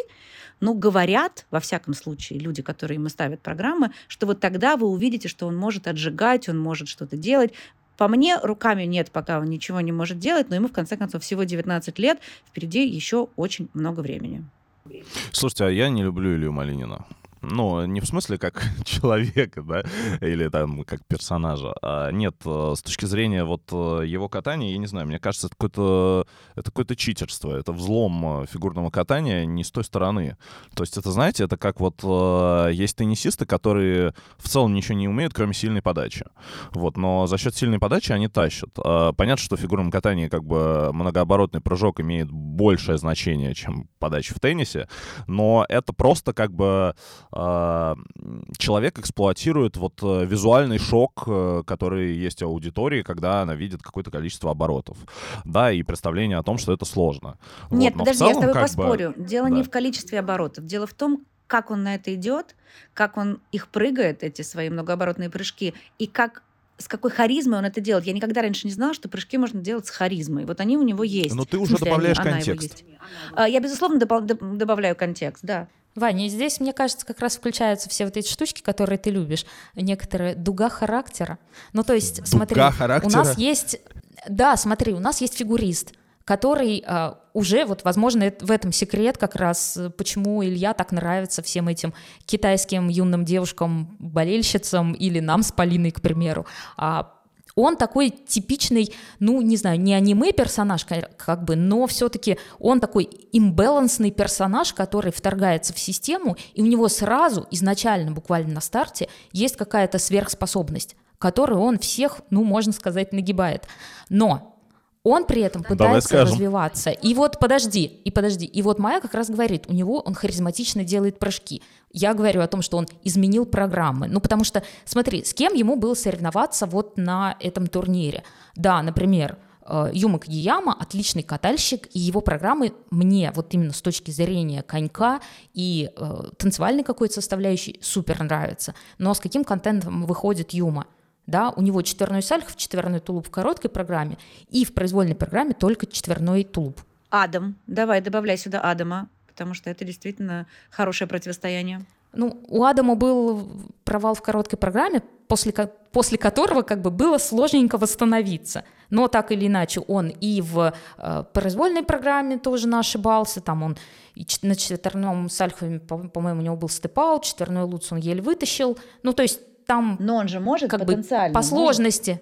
ну, говорят, во всяком случае, люди, которые ему ставят программы, что вот тогда вы увидите, что он может отжигать, он может что-то делать. По мне, руками нет, пока он ничего не может делать, но ему, в конце концов, всего 19 лет, впереди еще очень много времени. Слушайте, а я не люблю Илью Малинина. Ну, не в смысле как человека, да, или там как персонажа. А нет, э, с точки зрения вот э, его катания, я не знаю, мне кажется, это какое-то это какое-то читерство, это взлом э, фигурного катания не с той стороны. То есть это, знаете, это как вот есть теннисисты, которые в целом ничего не умеют, кроме сильной подачи. Вот, но за счет сильной подачи они тащат. А понятно, что в фигурном катании как бы многооборотный прыжок имеет большее значение, чем подача в теннисе, но это просто как бы человек эксплуатирует вот э, визуальный шок, э, который есть у аудитории, когда она видит какое-то количество оборотов, да, и представление о том, что это сложно. Нет, вот. подожди, целом, я с тобой поспорю. Бы, Дело да. не в количестве оборотов. Дело в том, как он на это идет, как он их прыгает, эти свои многооборотные прыжки, и как с какой харизмой он это делает. Я никогда раньше не знала, что прыжки можно делать с харизмой. Вот они у него есть. Но ты уже смысле, добавляешь они- она его контекст. есть. А, Я, безусловно, добав- доб- добавляю контекст, да. Ваня, здесь, мне кажется, как раз включаются все вот эти штучки, которые ты любишь. Некоторая дуга характера. Ну, то есть, смотри, характера? у нас есть... Да, смотри, у нас есть фигурист, который а, уже, вот, возможно, в этом секрет как раз, почему Илья так нравится всем этим китайским юным девушкам-болельщицам или нам с Полиной, к примеру. А, он такой типичный, ну, не знаю, не аниме-персонаж, ка- как бы, но все-таки он такой имбалансный персонаж, который вторгается в систему, и у него сразу, изначально, буквально на старте, есть какая-то сверхспособность, которую он всех, ну, можно сказать, нагибает. Но Он при этом пытается развиваться. И вот подожди, и подожди. И вот Майя как раз говорит, у него он харизматично делает прыжки. Я говорю о том, что он изменил программы. Ну, потому что, смотри, с кем ему было соревноваться вот на этом турнире? Да, например, э, Юма Кагияма отличный катальщик, и его программы мне вот именно с точки зрения конька и э, танцевальной какой-то составляющей супер нравятся. Но с каким контентом выходит Юма? Да, у него четверной сальхов, четверной тулуп в короткой программе, и в произвольной программе только четверной тулуп. Адам. Давай, добавляй сюда Адама, потому что это действительно хорошее противостояние. Ну, у Адама был провал в короткой программе, после, после которого как бы было сложненько восстановиться. Но так или иначе он и в э, произвольной программе тоже ошибался, там он на четверном сальхове, по-моему, у него был степ-аут, четверной луц он еле вытащил. Ну, то есть там... Но он же может как потенциально. Бы, по сложности.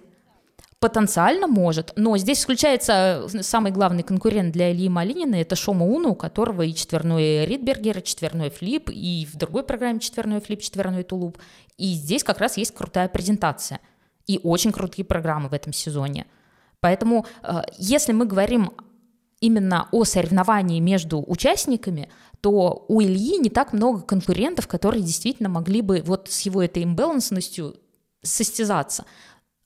Потенциально может, но здесь исключается самый главный конкурент для Ильи Малинина, это Шома Уна, у которого и четверной Ридбергер, и четверной флип, и в другой программе четверной флип, четверной тулуп. И здесь как раз есть крутая презентация и очень крутые программы в этом сезоне. Поэтому, э, если мы говорим именно о соревновании между участниками, то у Ильи не так много конкурентов, которые действительно могли бы вот с его этой имбалансностью состязаться.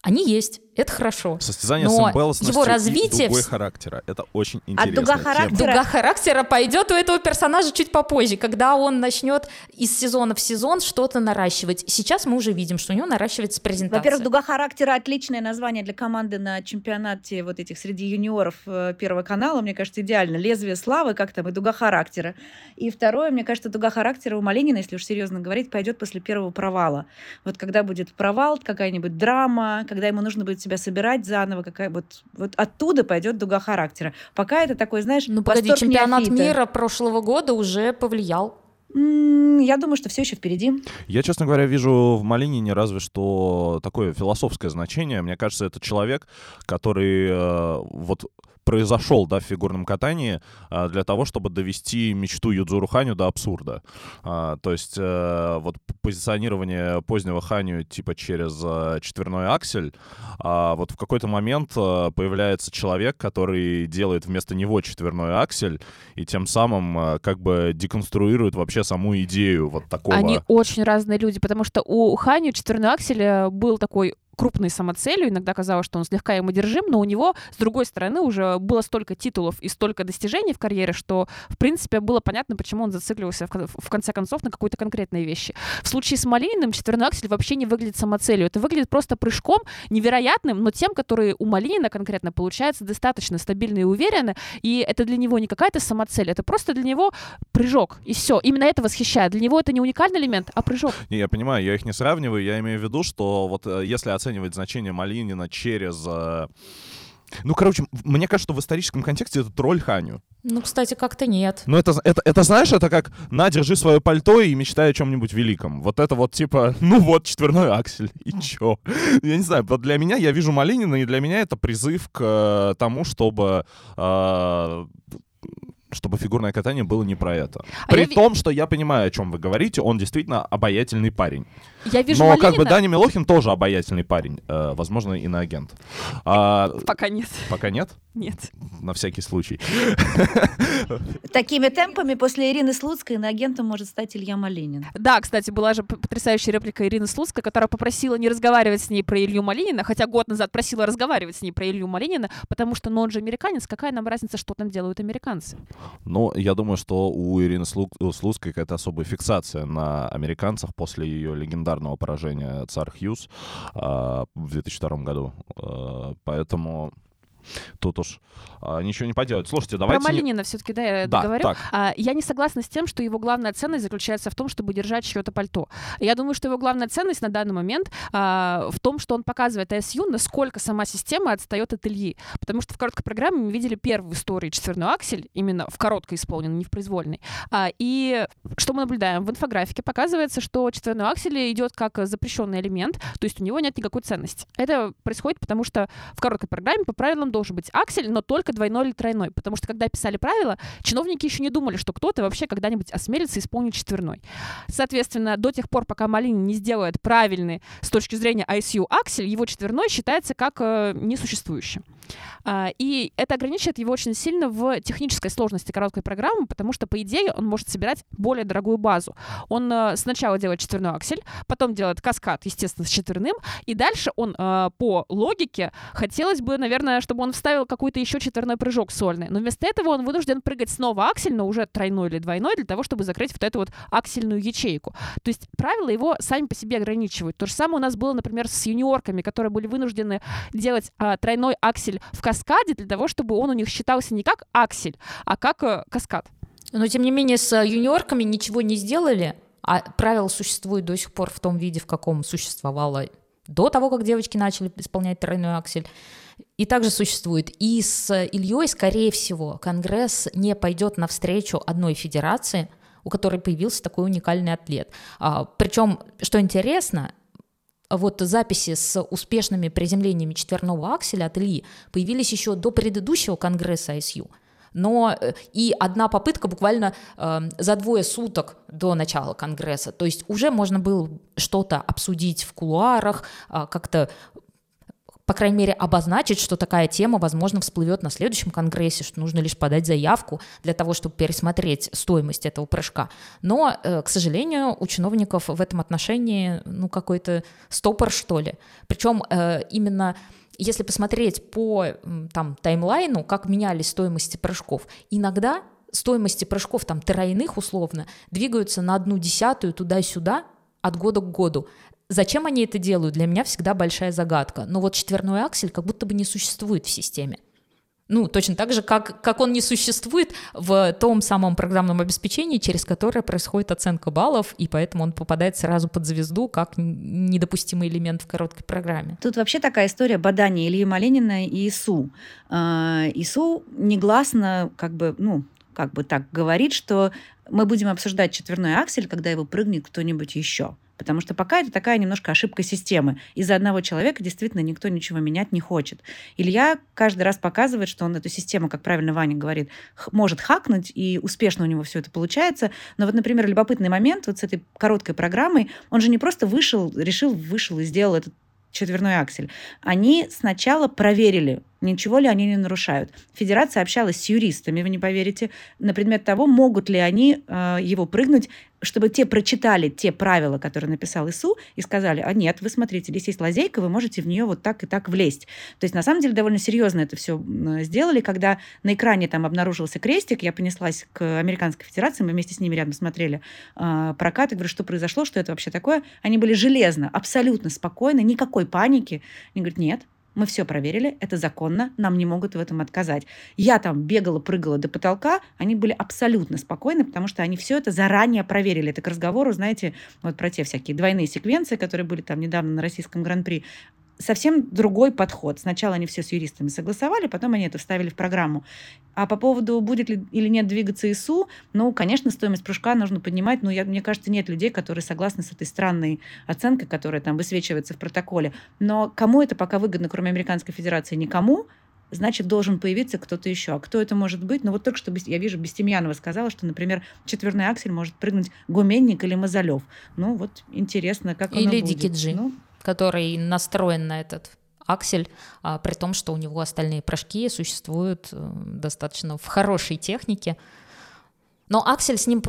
Они есть, это хорошо. Состязание Но с имбалансностью его развитие... и дугой характера. Это очень интересно. А дуга характера... Дуга характера пойдет у этого персонажа чуть попозже, когда он начнет из сезона в сезон что-то наращивать. Сейчас мы уже видим, что у него наращивается презентация. Во-первых, дуга характера отличное название для команды на чемпионате вот этих среди юниоров э, Первого канала. Мне кажется, идеально. Лезвие славы, как там, и дуга характера. И второе, мне кажется, дуга характера у Малинина, если уж серьезно говорить, пойдет после первого провала. Вот когда будет провал, какая-нибудь драма, когда ему нужно будет себя собирать заново, какая вот, вот оттуда пойдет дуга характера. Пока это такой, знаешь, ну погоди, чемпионат неофита. мира прошлого года уже повлиял. Я думаю, что все еще впереди. Я, честно говоря, вижу в Малинине разве что такое философское значение. Мне кажется, это человек, который э, вот произошел да, в фигурном катании а, для того, чтобы довести мечту Юдзуру Ханю до абсурда. А, то есть а, вот позиционирование позднего Ханю типа через а, четверной аксель, а вот в какой-то момент а, появляется человек, который делает вместо него четверной аксель и тем самым как бы деконструирует вообще саму идею вот такого. Они очень разные люди, потому что у Ханю четверной аксель э, был такой крупной самоцелью. Иногда казалось, что он слегка ему держим, но у него, с другой стороны, уже было столько титулов и столько достижений в карьере, что, в принципе, было понятно, почему он зацикливался в, конце концов на какой-то конкретной вещи. В случае с Малининым четверной аксель вообще не выглядит самоцелью. Это выглядит просто прыжком невероятным, но тем, который у Малинина конкретно получается достаточно стабильно и уверенно, и это для него не какая-то самоцель, это просто для него прыжок, и все. Именно это восхищает. Для него это не уникальный элемент, а прыжок. Не, я понимаю, я их не сравниваю, я имею в виду, что вот э, если оценивать значение Малинина через... Э, ну, короче, мне кажется, что в историческом контексте это тролль Ханю. Ну, кстати, как-то нет. Ну, это, это, это, знаешь, это как «на, держи свое пальто и мечтай о чем-нибудь великом». Вот это вот типа, ну вот, четверной аксель, и чё? Я не знаю, вот для меня, я вижу Малинина, и для меня это призыв к э, тому, чтобы э, чтобы фигурное катание было не про это. А При том, ви... что я понимаю, о чем вы говорите, он действительно обаятельный парень. Я вижу Но Малинина... как бы Дани Милохин тоже обаятельный парень, э, возможно, иноагент. А, пока нет. Пока нет? Нет. На всякий случай. Такими темпами после Ирины Слуцкой иноагентом может стать Илья Малинин. Да, кстати, была же потрясающая реплика Ирины Слуцкой, которая попросила не разговаривать с ней про Илью Малинина, хотя год назад просила разговаривать с ней про Илью Малинина, потому что ну, он же американец, какая нам разница, что там делают американцы? Ну, я думаю, что у Ирины Слуцкой какая-то особая фиксация на американцах после ее легендарного поражения Цар Хьюз а, в 2002 году. А, поэтому тут уж а, ничего не поделать. Слушайте, давайте... Про Малинина все-таки, да, я да, договорю. А, я не согласна с тем, что его главная ценность заключается в том, чтобы держать чье-то пальто. Я думаю, что его главная ценность на данный момент а, в том, что он показывает АСЮ, насколько сама система отстает от Ильи. Потому что в короткой программе мы видели первую историю четверной аксель, именно в короткой исполненной, не в произвольной. А, и что мы наблюдаем? В инфографике показывается, что четверной аксель идет как запрещенный элемент, то есть у него нет никакой ценности. Это происходит потому, что в короткой программе по правилам должен быть аксель, но только двойной или тройной. Потому что когда писали правила, чиновники еще не думали, что кто-то вообще когда-нибудь осмелится исполнить четверной. Соответственно, до тех пор, пока Малин не сделает правильный с точки зрения ICU аксель, его четверной считается как э, несуществующим. А, и это ограничивает его очень сильно в технической сложности короткой программы, потому что, по идее, он может собирать более дорогую базу. Он э, сначала делает четверной аксель, потом делает каскад, естественно, с четверным, и дальше он э, по логике хотелось бы, наверное, чтобы он вставил какой-то еще четверной прыжок сольный. Но вместо этого он вынужден прыгать снова аксель, но уже тройной или двойной, для того, чтобы закрыть вот эту вот аксельную ячейку. То есть правила его сами по себе ограничивают. То же самое у нас было, например, с юниорками, которые были вынуждены делать э, тройной аксель в каскаде для того, чтобы он у них считался не как аксель, а как э, каскад. Но, тем не менее, с юниорками ничего не сделали, а правило существует до сих пор в том виде, в каком существовало до того, как девочки начали исполнять тройной аксель. И также существует. И с Ильей, скорее всего, Конгресс не пойдет навстречу одной федерации, у которой появился такой уникальный атлет. А, причем, что интересно, вот записи с успешными приземлениями четверного акселя от Ильи появились еще до предыдущего конгресса ISU. Но э, и одна попытка буквально э, за двое суток до начала конгресса. То есть уже можно было что-то обсудить в кулуарах, э, как-то по крайней мере, обозначить, что такая тема, возможно, всплывет на следующем конгрессе, что нужно лишь подать заявку для того, чтобы пересмотреть стоимость этого прыжка. Но, э, к сожалению, у чиновников в этом отношении ну, какой-то стопор, что ли. Причем э, именно если посмотреть по там, таймлайну, как менялись стоимости прыжков, иногда стоимости прыжков там тройных условно двигаются на одну десятую туда-сюда от года к году. Зачем они это делают, для меня всегда большая загадка. Но вот четверной аксель как будто бы не существует в системе. Ну, точно так же, как, как он не существует в том самом программном обеспечении, через которое происходит оценка баллов, и поэтому он попадает сразу под звезду как недопустимый элемент в короткой программе. Тут вообще такая история бадания Ильи Малинина и ИСУ. А, ИСУ негласно как бы, ну, как бы так говорит, что мы будем обсуждать четверной аксель, когда его прыгнет кто-нибудь еще. Потому что пока это такая немножко ошибка системы. Из-за одного человека действительно никто ничего менять не хочет. Илья каждый раз показывает, что он эту систему, как правильно Ваня говорит, может хакнуть, и успешно у него все это получается. Но вот, например, любопытный момент вот с этой короткой программой, он же не просто вышел, решил, вышел и сделал этот четверной аксель. Они сначала проверили, ничего ли они не нарушают. Федерация общалась с юристами, вы не поверите, на предмет того, могут ли они э, его прыгнуть, чтобы те прочитали те правила, которые написал ИСУ, и сказали, а нет, вы смотрите, здесь есть лазейка, вы можете в нее вот так и так влезть. То есть, на самом деле, довольно серьезно это все сделали, когда на экране там обнаружился крестик, я понеслась к Американской Федерации, мы вместе с ними рядом смотрели э, прокат, и говорю, что произошло, что это вообще такое. Они были железно, абсолютно спокойны, никакой паники. Они говорят, нет, мы все проверили, это законно, нам не могут в этом отказать. Я там бегала, прыгала до потолка, они были абсолютно спокойны, потому что они все это заранее проверили. Это к разговору, знаете, вот про те всякие двойные секвенции, которые были там недавно на российском гран-при совсем другой подход. Сначала они все с юристами согласовали, потом они это вставили в программу. А по поводу, будет ли или нет двигаться ИСУ, ну, конечно, стоимость прыжка нужно поднимать, но я, мне кажется, нет людей, которые согласны с этой странной оценкой, которая там высвечивается в протоколе. Но кому это пока выгодно, кроме Американской Федерации? Никому значит, должен появиться кто-то еще. А кто это может быть? Ну, вот только что я вижу, Бестемьянова сказала, что, например, четверной аксель может прыгнуть Гуменник или Мазалев. Ну, вот интересно, как или оно будет. Или Дикиджи. Ну, который настроен на этот аксель, а, при том, что у него остальные прыжки существуют э, достаточно в хорошей технике. Но аксель с ним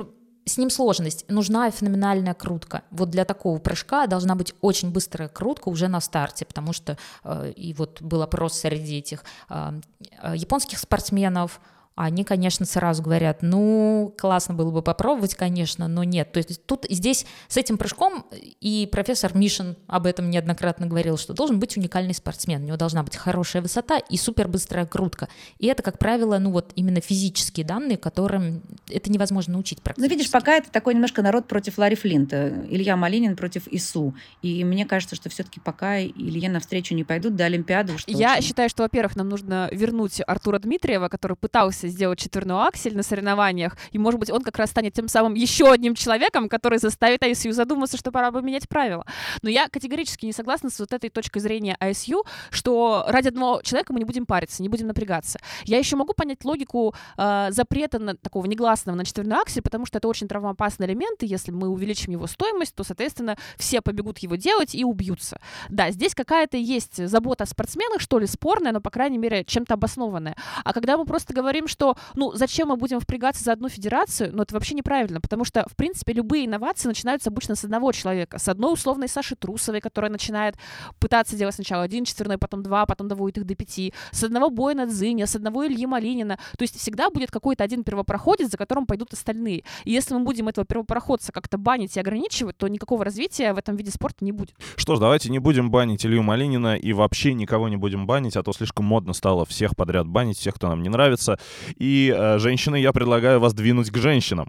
с ним сложность. Нужна феноменальная крутка. Вот для такого прыжка должна быть очень быстрая крутка уже на старте, потому что э, и вот был опрос среди этих э, э японских спортсменов, они, конечно, сразу говорят, ну, классно было бы попробовать, конечно, но нет. То есть тут здесь с этим прыжком, и профессор Мишин об этом неоднократно говорил, что должен быть уникальный спортсмен, у него должна быть хорошая высота и супербыстрая крутка. И это, как правило, ну вот именно физические данные, которым это невозможно научить практически. Ну, видишь, пока это такой немножко народ против Ларри Флинта, Илья Малинин против ИСУ. И мне кажется, что все-таки пока Илье навстречу не пойдут до Олимпиады. Я очень... считаю, что, во-первых, нам нужно вернуть Артура Дмитриева, который пытался попытается сделать четверной аксель на соревнованиях, и, может быть, он как раз станет тем самым еще одним человеком, который заставит ISU задуматься, что пора бы менять правила. Но я категорически не согласна с вот этой точкой зрения ISU, что ради одного человека мы не будем париться, не будем напрягаться. Я еще могу понять логику э, запрета на, такого негласного на четверной аксель, потому что это очень травмоопасный элемент, и если мы увеличим его стоимость, то, соответственно, все побегут его делать и убьются. Да, здесь какая-то есть забота о спортсменах, что ли, спорная, но, по крайней мере, чем-то обоснованная. А когда мы просто говорим, что, ну, зачем мы будем впрягаться за одну федерацию, ну, это вообще неправильно, потому что, в принципе, любые инновации начинаются обычно с одного человека, с одной условной Саши Трусовой, которая начинает пытаться делать сначала один четверной, потом два, потом доводит их до пяти, с одного боя на Дзиня, с одного Ильи Малинина. То есть всегда будет какой-то один первопроходец, за которым пойдут остальные. И если мы будем этого первопроходца как-то банить и ограничивать, то никакого развития в этом виде спорта не будет. Что ж, давайте не будем банить Илью Малинина и вообще никого не будем банить, а то слишком модно стало всех подряд банить, всех, кто нам не нравится. И, э, женщины, я предлагаю вас двинуть к женщинам.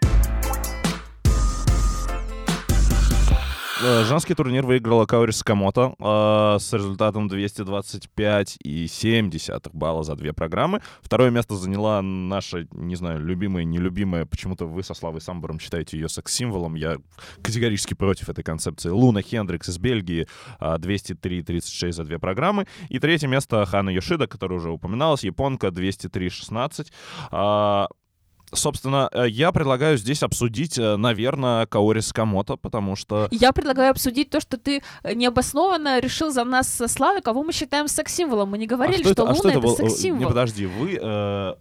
Женский турнир выиграла Каори Сакамото э, с результатом 225,7 балла за две программы. Второе место заняла наша, не знаю, любимая, нелюбимая, почему-то вы со Славой Самбором считаете ее секс-символом. Я категорически против этой концепции. Луна Хендрикс из Бельгии э, 203,36 за две программы. И третье место Хана Йошида, которая уже упоминалась, японка 203,16. Э, Собственно, э, я предлагаю здесь обсудить, э, наверное, Каори Скамото, потому что... Я предлагаю обсудить то, что ты э, необоснованно решил за нас со Славой, кого мы считаем секс-символом. Мы не говорили, а что, что, это, Луна а что это, это был? секс-символ. Не, подожди, вы э,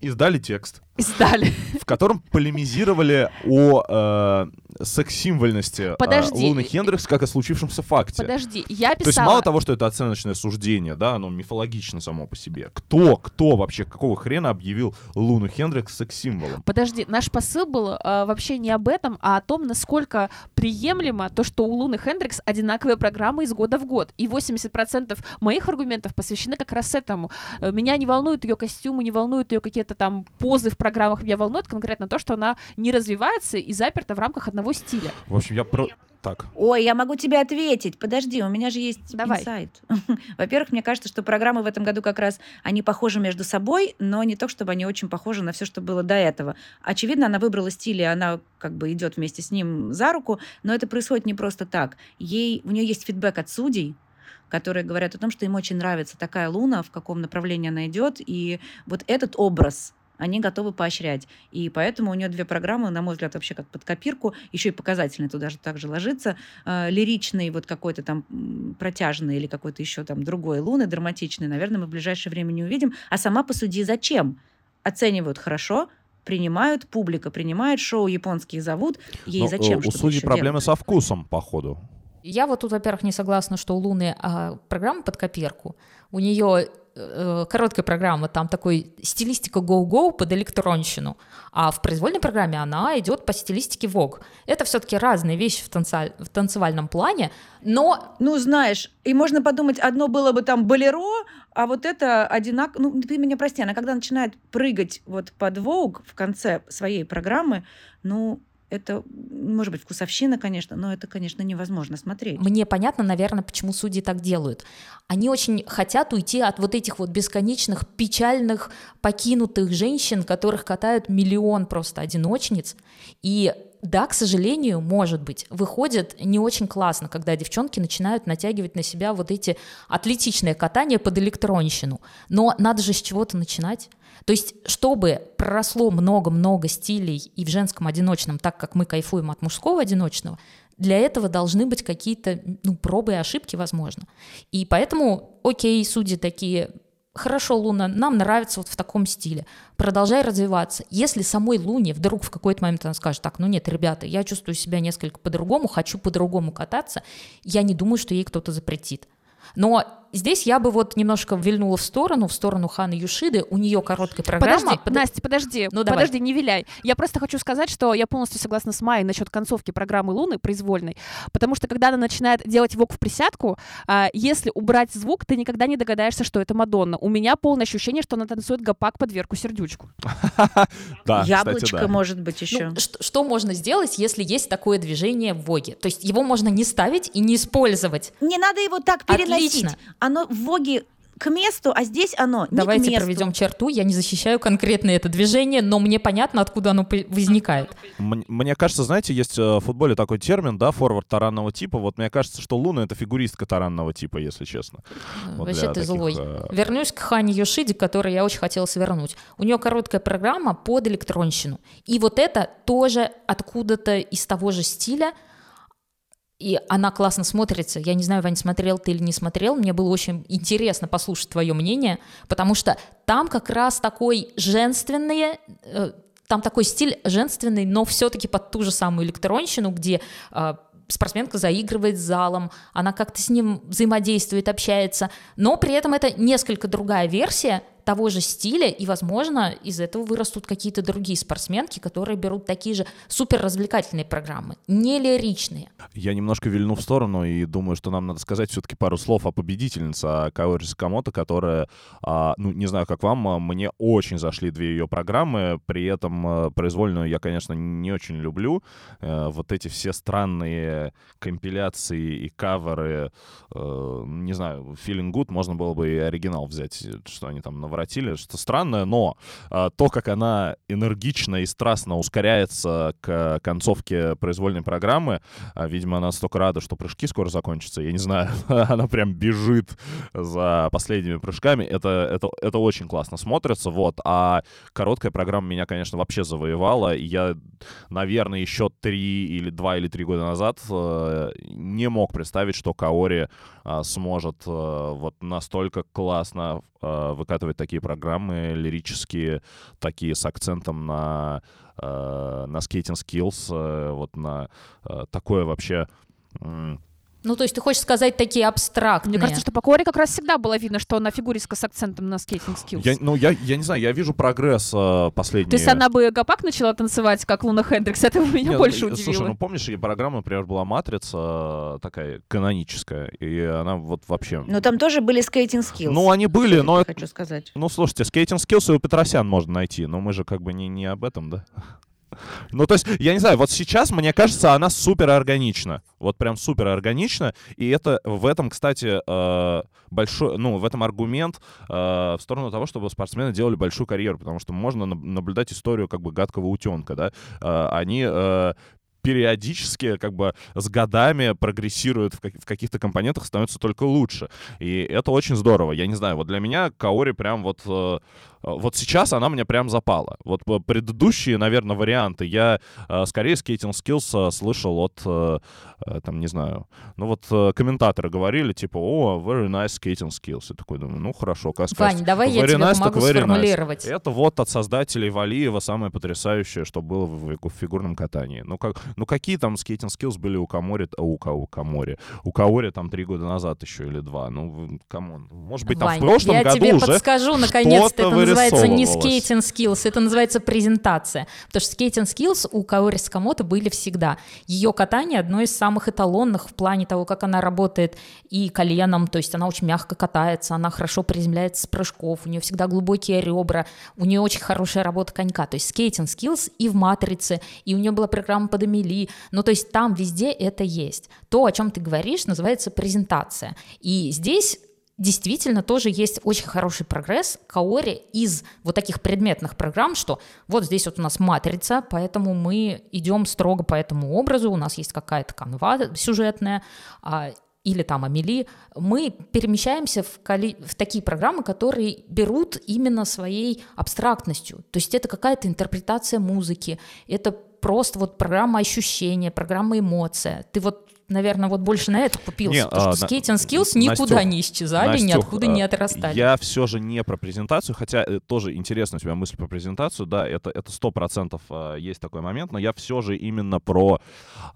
издали текст, Издали. в котором полемизировали о э, секс-символьности Подожди. э, Луны Хендрикс как о случившемся факте. Подожди, я То есть писала... мало того, что это оценочное суждение, да, оно мифологично само по себе. Кто, кто вообще, какого хрена объявил Луну Хендрикс секс-символом? Подожди, наш посыл был э, вообще не об этом, а о том, насколько приемлемо то, что у Луны Хендрикс одинаковые программы из года в год. И 80% моих аргументов посвящены как раз этому. Э, Меня не волнуют ее костюмы, не волнуют ее какие-то там позы в программах. Меня волнует конкретно то, что она не развивается и заперта в рамках одного стиля. В общем, я про... Так. Ой, я могу тебе ответить. Подожди, у меня же есть Давай. инсайт. Во-первых, мне кажется, что программы в этом году как раз, они похожи между собой, но не то, чтобы они очень похожи на все, что было до этого. Очевидно, она выбрала стиль, и она как бы идет вместе с ним за руку, но это происходит не просто так. Ей, у нее есть фидбэк от судей, которые говорят о том, что им очень нравится такая луна, в каком направлении она идет, и вот этот образ они готовы поощрять. И поэтому у нее две программы, на мой взгляд, вообще как под копирку, еще и показательный туда же также ложится. Э, лиричный, вот какой-то там протяжный или какой-то еще там другой луны, драматичный, наверное, мы в ближайшее время не увидим. А сама посуди, зачем? Оценивают хорошо, принимают, публика принимает, шоу японские зовут. Ей Но, зачем? э, у что-то судей еще проблемы делать? со вкусом, походу. Я вот тут, во-первых, не согласна, что у Луны а, программа под копирку. У нее э, короткая программа, там такой стилистика go-go под электронщину, а в произвольной программе она идет по стилистике Vogue. Это все-таки разные вещи в, танца- в танцевальном плане, но Ну, знаешь, и можно подумать, одно было бы там болеро, а вот это одинаково... Ну, ты меня прости, она когда начинает прыгать вот под Vogue в конце своей программы, ну, это, может быть, вкусовщина, конечно, но это, конечно, невозможно смотреть. Мне понятно, наверное, почему судьи так делают. Они очень хотят уйти от вот этих вот бесконечных, печальных, покинутых женщин, которых катают миллион просто одиночниц. И да, к сожалению, может быть, выходит не очень классно, когда девчонки начинают натягивать на себя вот эти атлетичные катания под электронщину. Но надо же с чего-то начинать. То есть, чтобы проросло много-много стилей и в женском одиночном, так как мы кайфуем от мужского одиночного, для этого должны быть какие-то ну, пробы и ошибки, возможно. И поэтому, окей, судьи такие, хорошо, Луна, нам нравится вот в таком стиле, продолжай развиваться. Если самой Луне вдруг в какой-то момент она скажет, так, ну нет, ребята, я чувствую себя несколько по-другому, хочу по-другому кататься, я не думаю, что ей кто-то запретит. Но здесь я бы вот немножко вильнула в сторону, в сторону Ханы Юшиды. У нее короткая программа. Подожди, Под- Настя, подожди, Ну, давай. подожди, не виляй. Я просто хочу сказать, что я полностью согласна с Майей насчет концовки программы Луны произвольной, потому что когда она начинает делать вок в присядку, а, если убрать звук, ты никогда не догадаешься, что это Мадонна. У меня полное ощущение, что она танцует гопак под Верку Сердючку. Да, Яблочко, может быть, еще. Ну, что, что можно сделать, если есть такое движение в Воге? То есть его можно не ставить и не использовать. Не надо его так переносить. Оно в Воге к месту, а здесь оно не Давайте к месту. проведем черту. Я не защищаю конкретно это движение, но мне понятно, откуда оно возникает. М- Мне кажется, знаете, есть э, в футболе такой термин, да, форвард таранного типа. Вот мне кажется, что Луна — это фигуристка таранного типа, если честно. Вот Вообще ты таких, злой. э, Вернусь к Хане Йошиди, которой я очень хотела свернуть. У нее короткая программа под электронщину. И вот это тоже откуда-то из того же стиля, и она классно смотрится. Я не знаю, Вань, смотрел ты или не смотрел. Мне было очень интересно послушать твое мнение, потому что там как раз такой женственный, э, там такой стиль женственный, но все-таки под ту же самую электронщину, где э, спортсменка заигрывает с залом, она как-то с ним взаимодействует, общается, но при этом это несколько другая версия того же стиля, и, возможно, из этого вырастут какие-то другие спортсменки, которые берут такие же супер развлекательные программы, не лиричные. Я немножко вильну в сторону и думаю, что нам надо сказать все-таки пару слов о победительнице, Каори Сакамото, которая, а, ну, не знаю, как вам, а, мне очень зашли две ее программы, при этом а, произвольную я, конечно, не очень люблю. Э, Вот эти все странные компиляции и каверы, э, не знаю, Feeling Good, можно было бы и оригинал взять, что они там наворотили, что странное, но а, то, как она энергично и страстно ускоряется к концовке произвольной программы, а, видимо, она столько рада, что прыжки скоро закончатся, я не знаю, она прям бежит за последними прыжками, это, это, это очень классно смотрится, вот, а короткая программа меня, конечно, вообще завоевала, я, наверное, еще три или два или три года назад э, не мог представить, что Каори а, сможет э, вот настолько классно э, выкатывать такие программы лирические, такие с акцентом на, э, на skating skills, э, вот на э, такое вообще... м, Ну, то есть ты хочешь сказать такие абстрактные? Мне кажется, что по Коре как раз всегда было видно, что она фигуристка с акцентом на skating skills. Я, ну, я, я не знаю, я вижу прогресс э, последний. То есть она бы гопак начала танцевать, как Луна Хендрикс, это бы меня Не, больше ну, удивило. Слушай, ну помнишь, и программа, например, была «Матрица» э, такая каноническая, и она вот вообще... Но там тоже были skating skills. Ну, они были, но... Хочу сказать. Ну, слушайте, скейтинг скиллс и у Петросян можно найти, но мы же как бы не, не об этом, да? Ну, то есть, я не знаю, вот сейчас, мне кажется, она супер органична. Вот прям супер органична. И это в этом, кстати, э, большой, ну, в этом аргумент э, в сторону того, чтобы спортсмены делали большую карьеру. Потому что можно наб- наблюдать историю как бы гадкого утенка, да. Э, они периодически, как бы с годами прогрессируют в, как- в каких-то компонентах, становятся только лучше. И это очень здорово. Я не знаю, вот для меня Каори прям вот... вот сейчас она мне прям запала. Вот по- предыдущие, наверное, варианты я э, скорее Skating Skills э, слышал от, э, э, там, не знаю, ну вот э, комментаторы говорили, типа, о, very nice Skating Skills. Я такой думаю, ну хорошо, как сказать. Вань, давай я тебе nice, помогу very nice. сформулировать. Это вот от создателей Валиева самое потрясающее, что было в, в фигурном катании. Ну, как, ну какие там skating skills были у Каори, а, у, у Каори, у Каори там три года назад еще или два. Ну, come on. Может быть, там Вань, в прошлом я году тебе уже подскажу, наконец-то, это называется не skating skills, это называется презентация. Потому что skating skills у Каори Сакамото были всегда. Ее катание одно из самых эталонных в плане того, как она работает и коленом, то есть она очень мягко катается, она хорошо приземляется с прыжков, у нее всегда глубокие ребра, у нее очень хорошая работа конька. То есть skating skills и в «Матрице», и у нее была программа под Эмили. Ну, то есть там везде это есть. То, о чем ты говоришь, называется презентация. И здесь действительно тоже есть очень хороший прогресс Каори из вот таких предметных программ, что вот здесь вот у нас матрица, поэтому мы идем строго по этому образу, у нас есть какая-то канва сюжетная, а, или там Амели, мы перемещаемся в, коли- в такие программы, которые берут именно своей абстрактностью. То есть это какая-то интерпретация музыки, это просто вот программа ощущения, программа эмоция. Ты вот наверное, вот больше на это купился, Не, потому а, что скейтинг skills никуда Настюх, не исчезали, Настюх, ниоткуда не э, отрастали. Я все же не про презентацию, хотя э, тоже интересно у тебя мысль про презентацию, да, это это сто процентов э, есть такой момент, но я все же именно про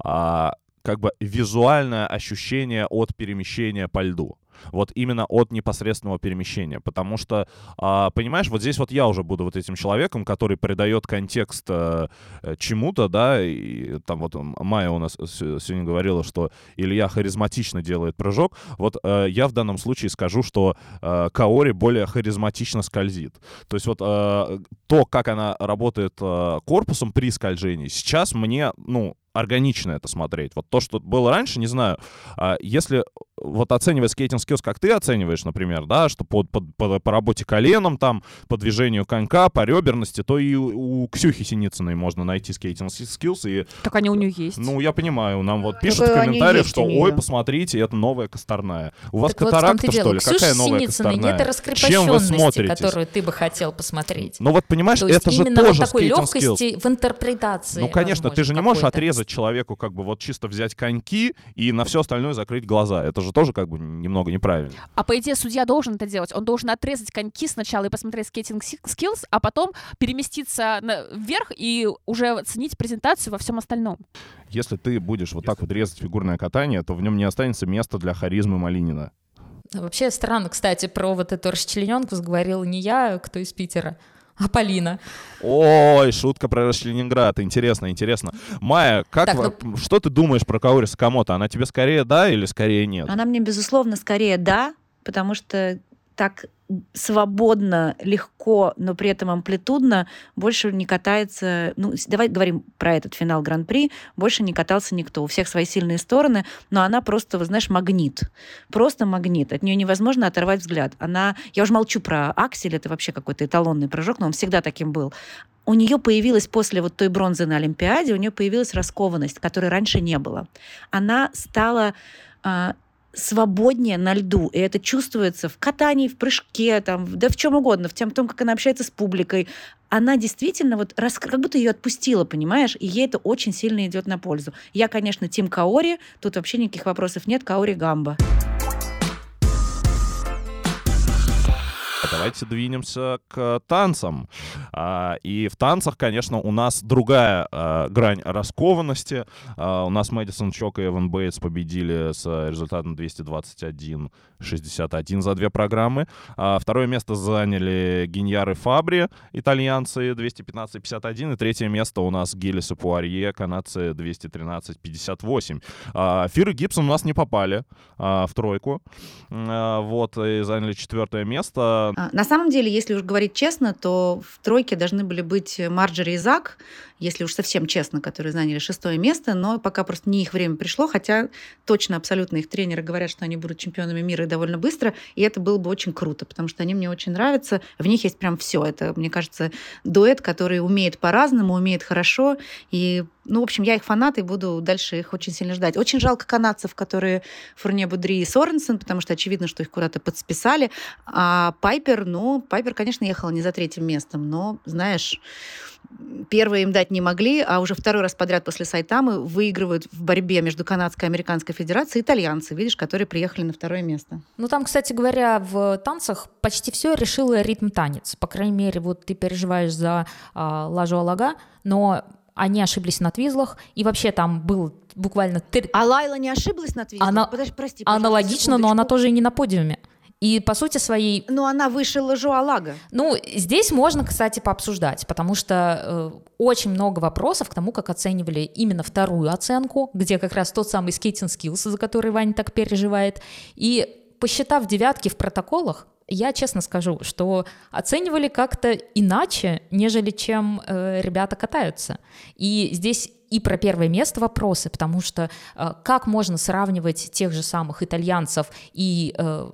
а, как бы визуальное ощущение от перемещения по льду. Вот именно от непосредственного перемещения. Потому что, а, понимаешь, вот здесь вот я уже буду вот этим человеком, который придает контекст э, э, чему-то, да, и там вот Майя у нас сегодня говорила, что Илья харизматично делает прыжок. Вот э, я в данном случае скажу, что Каори более харизматично скользит. То есть вот то, как она работает корпусом при скольжении, сейчас мне, ну, органично это смотреть. Вот то, что было раньше, не знаю, а если вот оценивая скейтинг skills, как ты оцениваешь, например, да, что по, по, по, по работе коленом, там, по движению конька, по реберности, то и у, у Ксюхи Синицыной можно найти скейтинг skills. И, так они у нее есть. Ну, я понимаю, нам вот пишут в комментариях, что, ой, посмотрите, это новая косторная. У вас так катаракта, вот что ли? Какая новая Синицыной косторная? нет Чем вы смотрите? которую ты бы хотел посмотреть. Ну вот, понимаешь, то это же тоже вот такой легкости skills. в интерпретации. Ну, конечно, ты же не можешь отрезать человеку, как бы вот чисто взять коньки и на все остальное закрыть глаза. Это же тоже как бы немного неправильно. А по идее судья должен это делать. Он должен отрезать коньки сначала и посмотреть скейтинг skills, а потом переместиться вверх и уже оценить презентацию во всем остальном. Если ты будешь вот так вот резать фигурное катание, то в нем не останется места для харизмы Малинина. Вообще странно, кстати, про вот эту расчлененку заговорила не я, а кто из Питера, а Полина. Ой, шутка про Ленинград. Интересно, интересно. Майя, как так, ну... что ты думаешь про Каори Сакамото? Она тебе скорее да или скорее нет? Она мне, безусловно, скорее да, потому что так свободно, легко, но при этом амплитудно больше не катается... Ну, давай говорим про этот финал Гран-при. Больше не катался никто. У всех свои сильные стороны, но она просто, вы знаешь, магнит. Просто магнит. От нее невозможно оторвать взгляд. Она... Я уже молчу про Аксель, это вообще какой-то эталонный прыжок, но он всегда таким был у нее появилась после вот той бронзы на Олимпиаде, у нее появилась раскованность, которой раньше не было. Она стала а, свободнее на льду. И это чувствуется в катании, в прыжке, там, да в чем угодно, в тем, в том, как она общается с публикой. Она действительно вот рас... как будто ее отпустила, понимаешь? И ей это очень сильно идет на пользу. Я, конечно, Тим Каори, тут вообще никаких вопросов нет, Каори Гамба. Давайте двинемся к танцам. А, и в танцах, конечно, у нас другая а, грань раскованности. А, у нас Мэдисон Чок и Эван Бейтс победили с результатом 221 61 за две программы. А второе место заняли Гиньяр и Фабри, итальянцы 215-51. И третье место у нас Гиллис и Пуарье, канадцы 213-58. А, Фир и Гибсон у нас не попали а, в тройку. А, вот, и заняли четвертое место. А, на самом деле, если уж говорить честно, то в тройке должны были быть Марджери и Зак, если уж совсем честно, которые заняли шестое место, но пока просто не их время пришло, хотя точно абсолютно их тренеры говорят, что они будут чемпионами мира довольно быстро, и это было бы очень круто, потому что они мне очень нравятся, в них есть прям все. Это, мне кажется, дуэт, который умеет по-разному, умеет хорошо, и ну, в общем, я их фанат и буду дальше их очень сильно ждать. Очень жалко канадцев, которые Фурне Будри и Соренсен, потому что очевидно, что их куда-то подсписали. А Пайпер, ну, Пайпер, конечно, ехала не за третьим местом, но, знаешь, первые им дать не могли, а уже второй раз подряд после Сайтамы выигрывают в борьбе между Канадской и Американской Федерацией итальянцы, видишь, которые приехали на второе место. Ну, там, кстати говоря, в танцах почти все решило ритм танец. По крайней мере, вот ты переживаешь за а, Лажу Алага, но они ошиблись на твизлах, и вообще там был буквально... А Лайла не ошиблась на твизлах? Она... Подожди, прости, Аналогично, но она тоже и не на подиуме. И по сути своей... Но она выше Лажуалага. Ну, здесь можно, кстати, пообсуждать, потому что э, очень много вопросов к тому, как оценивали именно вторую оценку, где как раз тот самый скейтинг skills, за который Ваня так переживает. И посчитав девятки в протоколах, я честно скажу, что оценивали как-то иначе, нежели чем э, ребята катаются. И здесь и про первое место вопросы, потому что э, как можно сравнивать тех же самых итальянцев и э,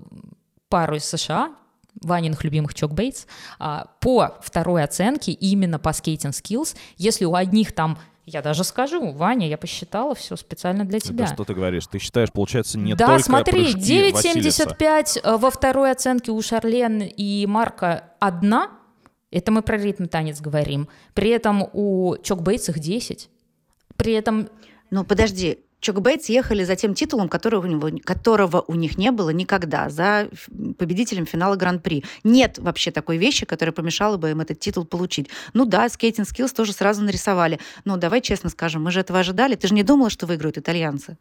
пару из США, Ваниных любимых Чок Бейтс, а, по второй оценке, именно по скейтинг skills, если у одних там я даже скажу, Ваня, я посчитала все специально для тебя. Это что ты говоришь? Ты считаешь, получается, не да, только смотри, 9,75 э, во второй оценке у Шарлен и Марка одна. Это мы про ритм танец говорим. При этом у Чок Бейтс их 10. При этом... Ну, подожди, Чок Бейтс ехали за тем титулом, которого у, него, которого у них не было никогда, за победителем финала Гран-при. Нет вообще такой вещи, которая помешала бы им этот титул получить. Ну да, skating skills тоже сразу нарисовали. Но давай честно скажем, мы же этого ожидали. Ты же не думала, что выиграют итальянцы?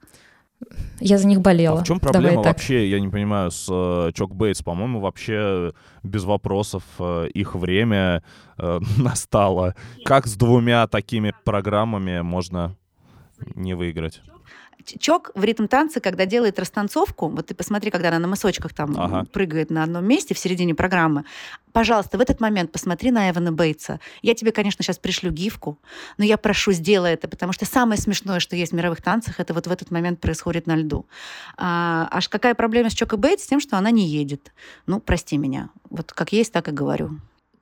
Я за них болела. А в чем проблема вообще, я не понимаю, с э, Чок Бейтс? По-моему, вообще без вопросов э, их время э, настало. Как с двумя такими программами можно не выиграть? Чок в ритм танца, когда делает растанцовку, вот ты посмотри, когда она на мысочках там Ага. прыгает на одном месте в середине программы, пожалуйста, в этот момент посмотри на Эвана Бейтса. Я тебе, конечно, сейчас пришлю гифку, но я прошу, сделай это, потому что самое смешное, что есть в мировых танцах, это вот в этот момент происходит на льду. А, аж какая проблема с Чокой Бейтс? Тем, что она не едет. Ну, прости меня. Вот как есть, так и говорю.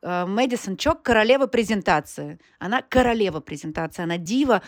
А, Мэдисон Чок – королева презентации. Она королева презентации, она дива,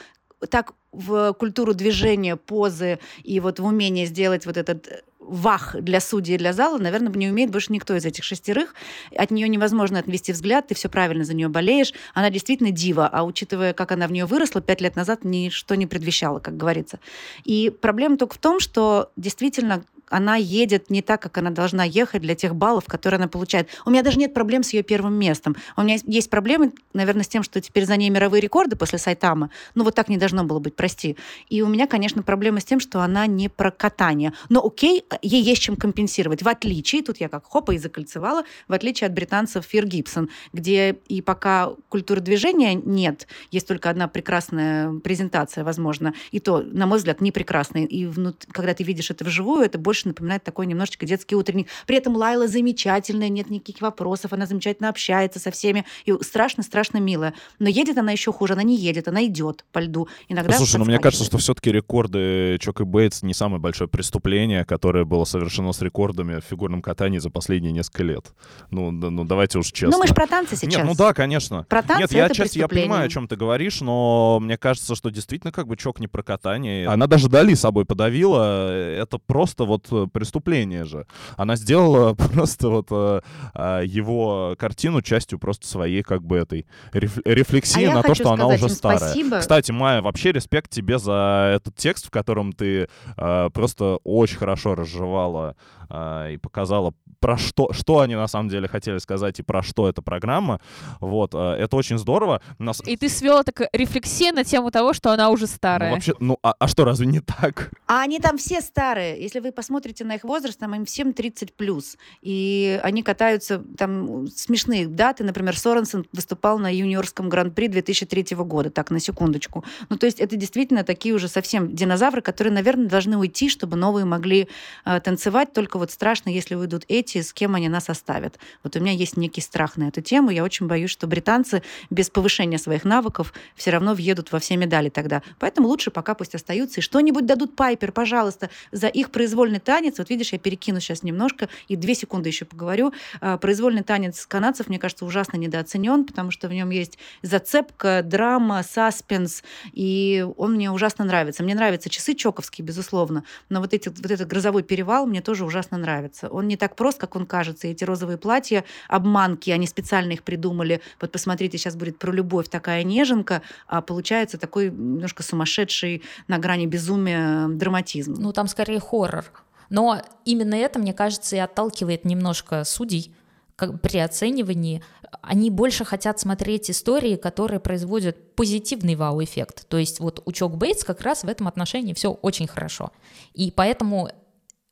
так в культуру движения, позы и вот в умение сделать вот этот э, вах для судей и для зала, наверное, не умеет больше никто из этих шестерых. От нее невозможно отвести взгляд, ты все правильно за нее болеешь. Она действительно дива, а учитывая, как она в нее выросла, пять лет назад ничто не предвещало, как говорится. И проблема только в том, что действительно она едет не так, как она должна ехать для тех баллов, которые она получает. У меня даже нет проблем с ее первым местом. У меня есть- проблемы, наверное, с тем, что теперь за ней мировые рекорды после Сайтама. Ну, вот так не должно было быть, прости. И у меня, конечно, проблема с тем, что она не про катание. Но окей, ей есть чем компенсировать. В отличие, тут я как хопа и закольцевала, в отличие от британцев Фир Гибсон, где и пока культуры движения нет, есть только одна прекрасная презентация, возможно, и то, на мой взгляд, не прекрасная. И внут- когда ты видишь это вживую, это больше напоминает такой немножечко детский утренник. При этом Лайла замечательная, нет никаких вопросов, она замечательно общается со всеми, и страшно-страшно милая. Но едет она еще хуже, она не едет, она идет по льду. Иногда Слушай, ну мне кажется, что все-таки рекорды Чок и Бейтс не самое большое преступление, которое было совершено с рекордами в фигурном катании за последние несколько лет. Ну, да- ну давайте уж честно. Ну, мы же про танцы сейчас. Нет, ну да, конечно. Про танцы Нет, я это отчасти я понимаю, о чем ты говоришь, но мне кажется, что действительно как бы чок не про катание. Она даже Дали собой подавила. Это просто вот преступление же. Она сделала просто вот э, а, его картину частью просто своей как бы этой реф- рефлексии А на то, что она уже старая. спасибо. Кстати, Майя, вообще респект тебе за этот текст, в котором ты э, просто очень хорошо разжевала э, и показала, про что, что они на самом деле хотели сказать и про что эта программа. Вот, э, это очень здорово. Нас... И ты свела так рефлексия на тему того, что она уже Ну, старая. вообще, ну, а, а что, разве не так? А они там все старые. Если вы посмотрите на их возраст, там им всем 30 плюс. И они катаются, там смешные даты. Например, Соренсен выступал на юниорском гран-при 2003 года. Так, на секундочку. Ну, то есть это действительно такие уже совсем динозавры, которые, наверное, должны уйти, чтобы новые могли э, танцевать. Только вот страшно, если уйдут эти, с кем они нас оставят. Вот у меня есть некий страх на эту тему. Я очень боюсь, что британцы без повышения своих навыков все равно въедут во все медали тогда. Поэтому лучше пока пусть остаются. И что-нибудь дадут Пайпер, пожалуйста, за их произвольный танец. Вот видишь, я перекину сейчас немножко и две секунды еще поговорю. А, Произвольный танец канадцев, мне кажется, ужасно недооценен, потому что в нем есть зацепка, драма, саспенс, и он мне ужасно нравится. Мне нравятся часы чоковские, безусловно, но вот, эти, вот этот грозовой перевал мне тоже ужасно нравится. Он не так прост, как он кажется. Эти розовые платья, обманки, они специально их придумали. Вот посмотрите, сейчас будет про любовь такая неженка, а получается такой немножко сумасшедший на грани безумия драматизм. Ну, там скорее хоррор. Но именно это, мне кажется, и отталкивает немножко судей как при оценивании. Они больше хотят смотреть истории, которые производят позитивный вау-эффект. То есть вот у Чок Бейтс как раз в этом отношении все очень хорошо. И поэтому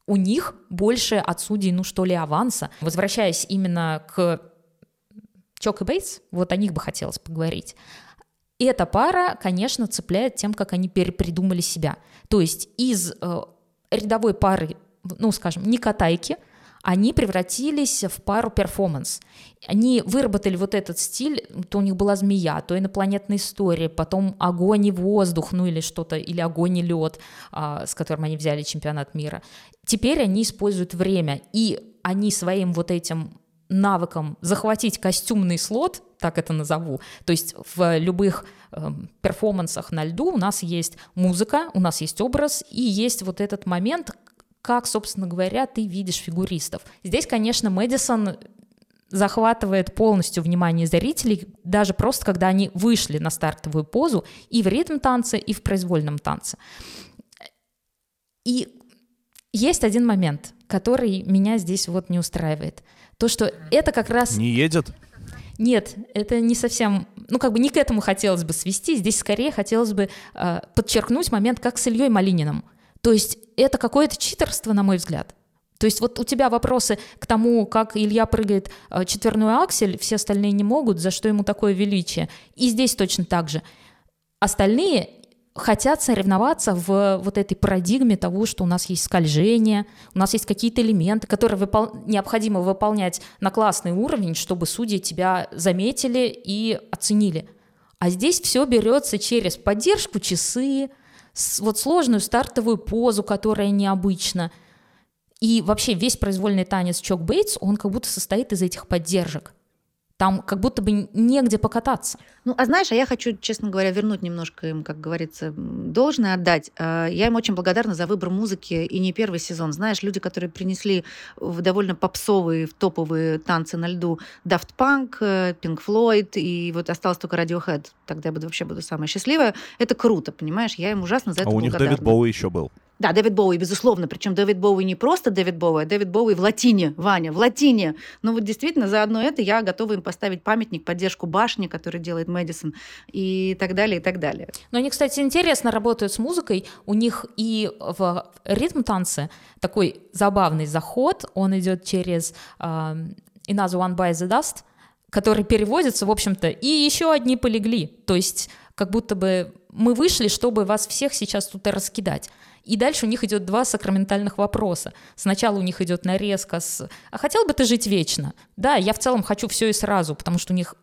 у них больше от судей, ну что ли, аванса. Возвращаясь именно к Чок и Бейтс, вот о них бы хотелось поговорить. Эта пара, конечно, цепляет тем, как они перепридумали себя. То есть из э, рядовой пары, ну, скажем, не катайки, они превратились в пару перформанс. Они выработали вот этот стиль, то у них была змея, то инопланетная история, потом огонь и воздух, ну или что-то, или огонь и лед, а, с которым они взяли чемпионат мира. Теперь они используют время, и они своим вот этим навыком захватить костюмный слот, так это назову, то есть в любых э, перформансах на льду у нас есть музыка, у нас есть образ, и есть вот этот момент, как, собственно говоря, ты видишь фигуристов. Здесь, конечно, Мэдисон захватывает полностью внимание зрителей, даже просто когда они вышли на стартовую позу и в ритм танце, и в произвольном танце. И есть один момент, который меня здесь вот не устраивает. То, что это как раз... Не едет? Нет, это не совсем, ну как бы не к этому хотелось бы свести, здесь скорее хотелось бы э, подчеркнуть момент, как с Ильей Малининым. То есть это какое-то читерство, на мой взгляд. То есть вот у тебя вопросы к тому, как Илья прыгает э, четверной аксель, все остальные не могут, за что ему такое величие. И здесь точно так же. Остальные хотят соревноваться в вот этой парадигме того, что у нас есть скольжение, у нас есть какие-то элементы, которые выпол... необходимо выполнять на классный уровень, чтобы судьи тебя заметили и оценили. А здесь все берется через поддержку часы, вот сложную стартовую позу, которая необычна. И вообще весь произвольный танец Чок Бейтс, он как будто состоит из этих поддержек. Там как будто бы негде покататься. Ну, а знаешь, а я хочу, честно говоря, вернуть немножко им, как говорится, должное отдать. А, я им очень благодарна за выбор музыки и не первый сезон. Знаешь, люди, которые принесли в довольно попсовые, в топовые танцы на льду Daft Punk, э, Pink Floyd, и вот осталось только Radiohead, тогда я буду, вообще буду самая счастливая. Это круто, понимаешь? Я им ужасно за это А у них благодарна. Дэвид Боуи еще был. Да, Дэвид Боуи, безусловно. Причем Дэвид Боуи не просто Дэвид Боуи, а Дэвид Боуи в латине, Ваня, в латине. Ну вот действительно, за одно это я готова им поставить памятник, поддержку башни, который делает Мэдисон, и так далее, и так далее. Но они, кстати, интересно работают с музыкой. У них и в ритм танце такой забавный заход. Он идет через uh, Another One by the Dust, который переводится, в общем-то, и еще одни полегли. То есть как будто бы мы вышли, чтобы вас всех сейчас тут раскидать. И дальше у них идет два сакраментальных вопроса. Сначала у них идет нарезка с «А хотел бы ты жить вечно?» Да, я в целом хочу все и сразу, потому что у них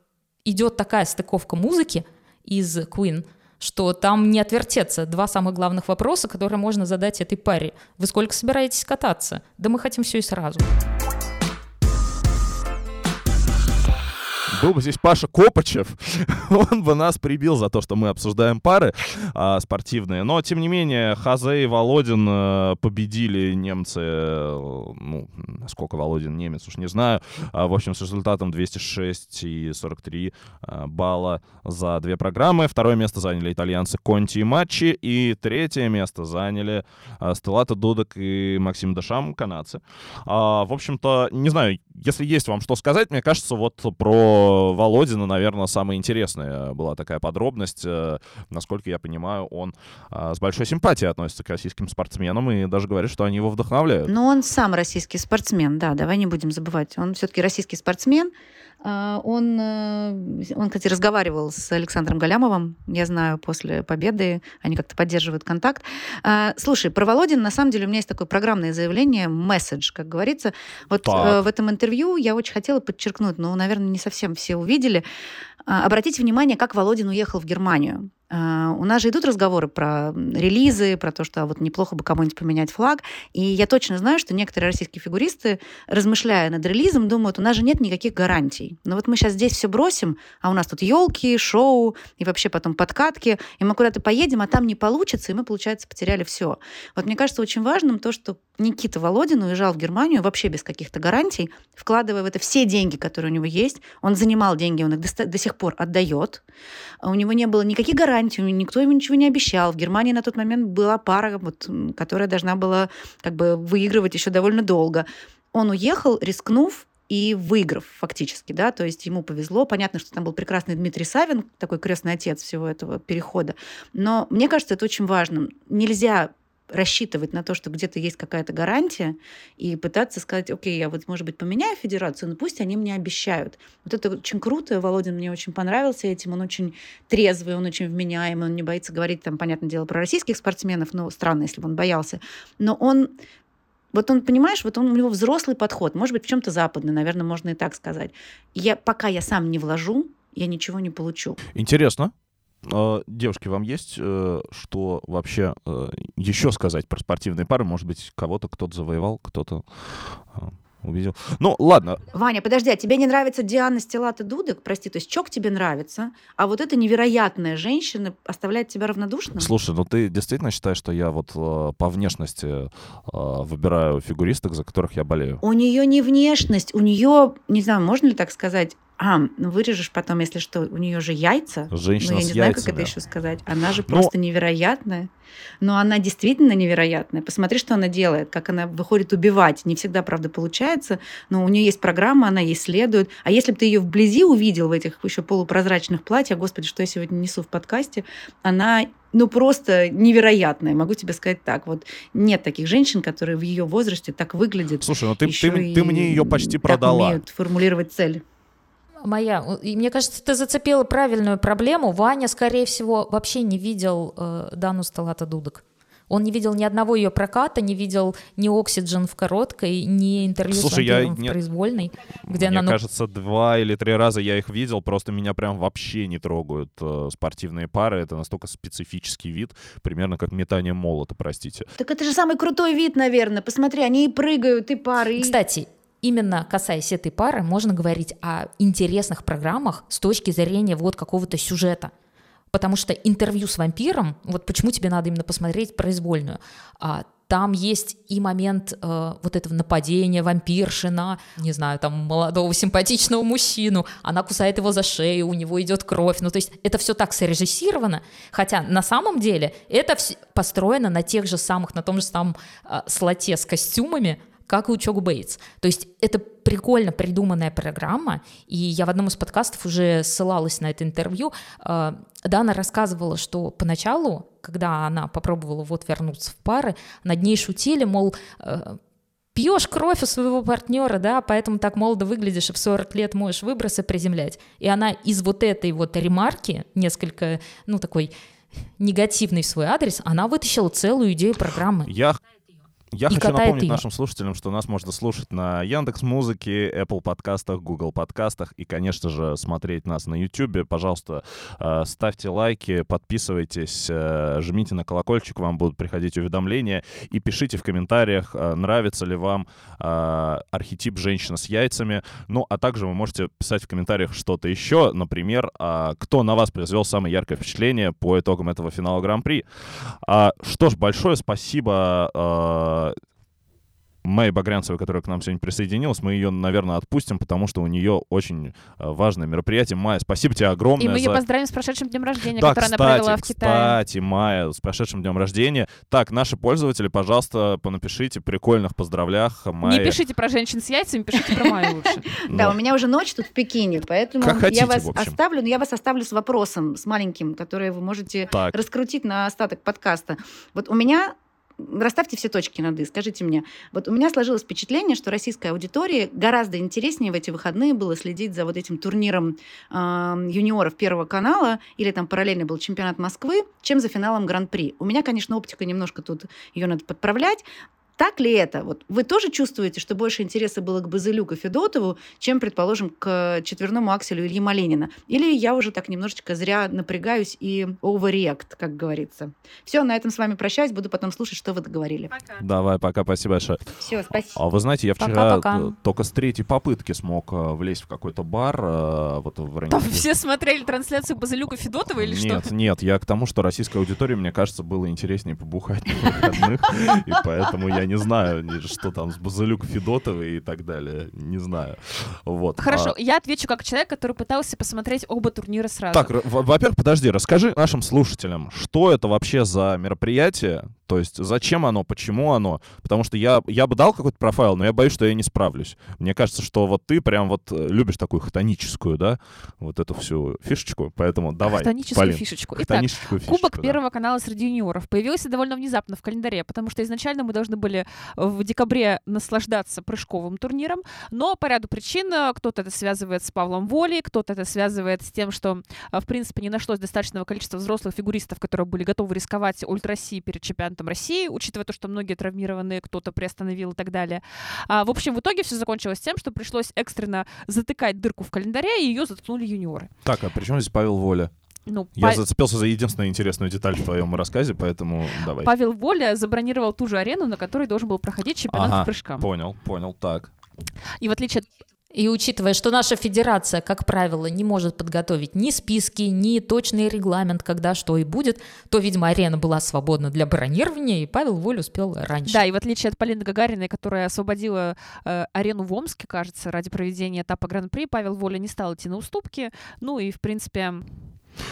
идет такая стыковка музыки из Queen, что там не отвертеться. Два самых главных вопроса, которые можно задать этой паре. Вы сколько собираетесь кататься? Да мы хотим все и сразу. Был бы здесь Паша Копачев, он бы нас прибил за то, что мы обсуждаем пары а, спортивные. Но, тем не менее, Хазе и Володин э, победили немцы, э, ну, сколько Володин немец, уж не знаю. А, в общем, с результатом 206 и 43 а, балла за две программы. Второе место заняли итальянцы Конти и Матчи. И третье место заняли Стеллата Дудок и Максим Дашам, канадцы. А, в общем-то, не знаю, если есть вам что сказать, мне кажется, вот про Володина, наверное, самая интересная была такая подробность. Э, насколько я понимаю, он а, с большой симпатией относится к российским спортсменам и даже говорит, что они его вдохновляют. Но он сам российский спортсмен, да, давай не будем забывать. Он все-таки российский спортсмен. А, он, э, он, кстати, разговаривал с Александром Галямовым, я знаю, после победы. Они как-то поддерживают контакт. А, слушай, про Володин, на самом деле, у меня есть такое программное заявление, месседж, как говорится. Вот Так. э, в этом интервью я очень хотела подчеркнуть, но, наверное, не совсем все увидели. А, Обратите внимание, как Володин уехал в Германию. А, У нас же идут разговоры про релизы, про то, что а вот неплохо бы кому-нибудь поменять флаг. И я точно знаю, что некоторые российские фигуристы, размышляя над релизом, думают, у нас же нет никаких гарантий. Но вот мы сейчас здесь все бросим, а у нас тут елки, шоу и вообще потом подкатки, и мы куда-то поедем, а там не получится, и мы, получается, потеряли все. Вот мне кажется очень важным то, что Никита Володин уезжал в Германию вообще без каких-то гарантий, вкладывая в это все деньги, которые у него есть. Он занимал деньги, он их до, до пор отдает. У него не было никаких гарантий, никто ему ничего не обещал. В Германии на тот момент была пара, вот, которая должна была как бы выигрывать еще довольно долго. Он уехал, рискнув, и выиграв фактически, да, то есть ему повезло. Понятно, что там был прекрасный Дмитрий Савин, такой крестный отец всего этого перехода. Но мне кажется, это очень важно. Нельзя рассчитывать на то, что где-то есть какая-то гарантия, и пытаться сказать, окей, я вот, может быть, поменяю федерацию, но пусть они мне обещают. Вот это очень круто. Володин мне очень понравился этим. Он очень трезвый, он очень вменяемый, он не боится говорить, там, понятное дело, про российских спортсменов, но странно, если бы он боялся. Но он вот он, понимаешь, вот он, у него взрослый подход, может быть, в чем-то западный, наверное, можно и так сказать. Я, пока я сам не вложу, я ничего не получу. Интересно. А, Девушки, вам есть э, что вообще э, еще сказать про спортивные пары? Может быть, кого-то кто-то завоевал, кто-то а, увидел. Ну, ладно. Ваня, подожди, а тебе не нравится Диана Стеллата Дудек? Прости, то есть Чок тебе нравится, а вот эта невероятная женщина оставляет тебя равнодушным? Слушай, ну ты действительно считаешь, что я вот э, по внешности э, выбираю фигуристок, за которых я болею? У нее не внешность, у нее, не знаю, можно ли так сказать, а, ну вырежешь потом, если что, у нее же яйца. Женщина ну, я не знаю, как это еще сказать. Она же Ну- просто невероятная. Но она действительно невероятная. Посмотри, что она делает, как она выходит убивать. Не всегда, правда, получается, но у нее есть программа, она ей следует. А если бы ты ее вблизи увидел в этих еще полупрозрачных платьях, господи, что я сегодня несу в подкасте, она ну просто невероятная, могу тебе сказать так. Вот нет таких женщин, которые в ее возрасте так выглядят. Слушай, ну ты, ты, ты мне ее почти продала. умеют формулировать цель. Моя. И мне кажется, ты зацепила правильную проблему. Ваня, скорее всего, вообще не видел э, Дану Сталата Дудок. Он не видел ни одного ее проката, не видел ни Oxygen в короткой, ни интервью Слушай, с я вампиром не- в произвольной, где Мне она... ну, кажется, два или три раза я их видел, просто меня прям вообще не трогают э, спортивные пары. Это настолько специфический вид, примерно как метание молота, простите. Так это же самый крутой вид, наверное. Посмотри, они и прыгают, и пары. и- Кстати, именно касаясь этой пары, можно говорить о интересных программах с точки зрения вот какого-то сюжета. Потому что интервью с вампиром, вот почему тебе надо именно посмотреть произвольную, а, там есть и момент э, вот этого нападения вампирши на, не знаю, там молодого симпатичного мужчину, она кусает его за шею, у него идет кровь, ну то есть это все так срежиссировано, хотя на самом деле это построено на тех же самых, на том же самом э, слоте с костюмами, как и у Чок Бейтс. То есть это прикольно придуманная программа, и я в одном из подкастов уже ссылалась на это интервью. Э, Дана рассказывала, что поначалу, когда она попробовала вот вернуться в пары, над ней шутили, мол, э, пьешь кровь у своего партнера, да, поэтому так молодо выглядишь, и в 40 лет можешь выбросы приземлять. И она из вот этой вот ремарки, несколько, ну, такой негативный в свой адрес, она вытащила целую идею программы. Я, я И хочу напомнить её. нашим слушателям, что нас можно слушать на Яндекс Музыке, Apple подкастах, Google подкастах и, конечно же, смотреть нас на YouTube. Пожалуйста, э, ставьте лайки, подписывайтесь, э, жмите на колокольчик, вам будут приходить уведомления и пишите в комментариях, э, нравится ли вам архетип женщины с яйцами. Ну, а также вы можете писать в комментариях что-то еще, например, кто на вас произвел самое яркое впечатление по итогам этого финала Гран-при. А, что ж, большое спасибо Мэй Багрянцевой, которая к нам сегодня присоединилась. Мы ее, наверное, отпустим, потому что у нее очень э, важное мероприятие. Майя, спасибо тебе огромное. И мы ее за- поздравим с прошедшим днем рождения, да, который кстати, она провела в Китае. кстати, Майя, с прошедшим днем рождения. Так, наши пользователи, пожалуйста, понапишите прикольных поздравлях Не Майе. пишите про женщин с яйцами, пишите про Майю лучше. Ну, Да, у меня уже ночь тут в Пекине, поэтому я вас оставлю, но я вас оставлю с вопросом, с маленьким, который вы можете раскрутить на остаток подкаста. Вот у меня Расставьте все точки над «и». Скажите мне, вот у меня сложилось впечатление, что российской аудитории гораздо интереснее в эти выходные было следить за вот этим турниром э, юниоров Первого канала, или там параллельно был чемпионат Москвы, чем за финалом Гран-при. У меня, конечно, оптика немножко тут, ее надо подправлять. Так ли это? Вот вы тоже чувствуете, что больше интереса было к Базылюку и Федотову, чем, предположим, к четверному акселю Ильи Малинина? Или я уже так немножечко зря напрягаюсь и overreact, как говорится? Все, на этом с вами прощаюсь, буду потом слушать, что вы договорили. Давай, пока, спасибо большое. Все, спасибо. А вы знаете, я вчера Пока-пока. э, только с третьей попытки смог э, влезть в какой-то бар э, вот в Там Оренбурге. все смотрели трансляцию Базилюка Федотова или что? Нет, нет, я к тому, что российской аудитории, мне кажется, было интереснее побухать на выходных, и поэтому я не знаю, что там с Базилюк Федотовой и так далее, не знаю. Вот. Хорошо, А, я отвечу как человек, который пытался посмотреть оба турнира сразу. Так, во-первых, подожди, расскажи нашим слушателям, что это вообще за мероприятие, то есть зачем оно, почему оно, потому что я, я бы дал какой-то профайл, но я боюсь, что я не справлюсь. Мне кажется, что вот ты прям вот э, любишь такую хтоническую, да, вот эту всю фишечку, поэтому давай, Хтоническую Полин, фишечку. Итак, хтоническую фишечку, Кубок да. Первого канала среди юниоров появился довольно внезапно в календаре, потому что изначально мы должны были в декабре наслаждаться прыжковым турниром, но по ряду причин э, кто-то это связывает с Павлом Волей, кто-то это связывает с тем, что, э, в принципе, не нашлось достаточного количества взрослых фигуристов, которые были готовы рисковать ультра России перед чемпионатом России, учитывая то, что многие травмированные, кто-то приостановил и так далее. А, в общем, в итоге все закончилось тем, что пришлось экстренно затыкать дырку в календаре, и ее заткнули юниоры. Так, а при чем здесь Павел Воля? Ну, Я Па- зацепился за единственную интересную деталь в твоем рассказе, поэтому давай. Павел Воля забронировал ту же арену, на которой должен был проходить чемпионат Ага, по прыжкам. Понял, понял, так. И в отличие от И учитывая, что наша федерация, как правило, не может подготовить ни списки, ни точный регламент, когда что и будет, то, видимо, арена была свободна для бронирования, и Павел Воль успел раньше. Да, и в отличие от Полины Гагариной, которая освободила э, арену в Омске, кажется, ради проведения этапа Гран-при, Павел Воля не стал идти на уступки. Ну и, в принципе,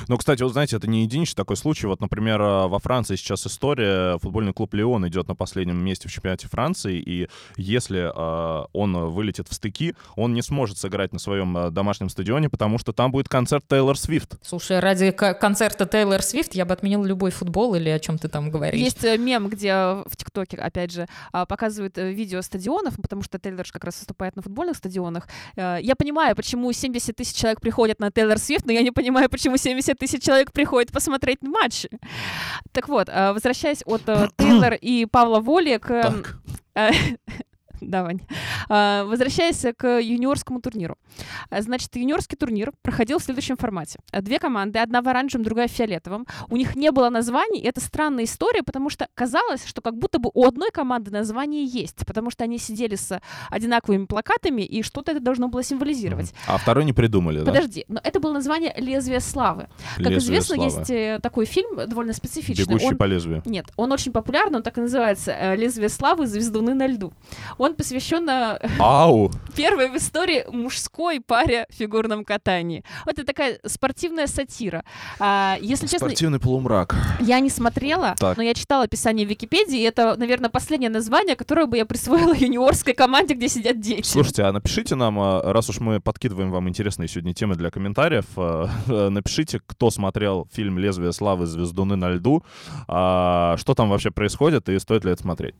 Ну, кстати, вот знаете, это не единичный такой случай. Вот, например, э, во Франции сейчас история. Футбольный клуб Леон идет на последнем месте в чемпионате Франции, и если э, он вылетит в стыки, он не сможет сыграть на своем э, домашнем стадионе, потому что там будет концерт Тейлор Свифт. Слушай, ради концерта Тейлор Свифт я бы отменил любой футбол или о чем ты там говоришь. Есть э, мем, где в ТикТоке, опять же, а, показывают видео стадионов, потому что Тейлор же как раз выступает на футбольных стадионах. Я понимаю, почему 70 тысяч человек приходят на Тейлор Свифт, но я не понимаю, почему 70 тысяч человек приходит посмотреть матч. Так вот, возвращаясь от Тейлор и Павла Воли к... Да, Вань. А, возвращаясь к юниорскому турниру. А, значит, юниорский турнир проходил в следующем формате. Две команды, одна в оранжевом, другая в фиолетовом. У них не было названий, и это странная история, потому что казалось, что как будто бы у одной команды название есть, потому что они сидели с одинаковыми плакатами, и что-то это должно было символизировать. А второй не придумали, да? Подожди, но это было название «Лезвие славы». Как Лезвие известно, славы. есть э, такой фильм, довольно специфичный. Бегущий Он- по лезвию. Нет, он очень популярный, он так и называется э, «Лезвие славы. Звездуны на льду». Он посвящен э, Ау! первой в истории мужской паре в фигурном катании. Вот это такая спортивная сатира. А, если честно, Спортивный полумрак. я не смотрела, Так. но я читала описание в Википедии, и это, наверное, последнее название, которое бы я присвоила юниорской команде, где сидят дети. Слушайте, а напишите нам, а, раз уж мы подкидываем вам интересные сегодня темы для комментариев, а, напишите, кто смотрел фильм «Лезвие славы. Звездуны на льду», а, что там вообще происходит и стоит ли это смотреть.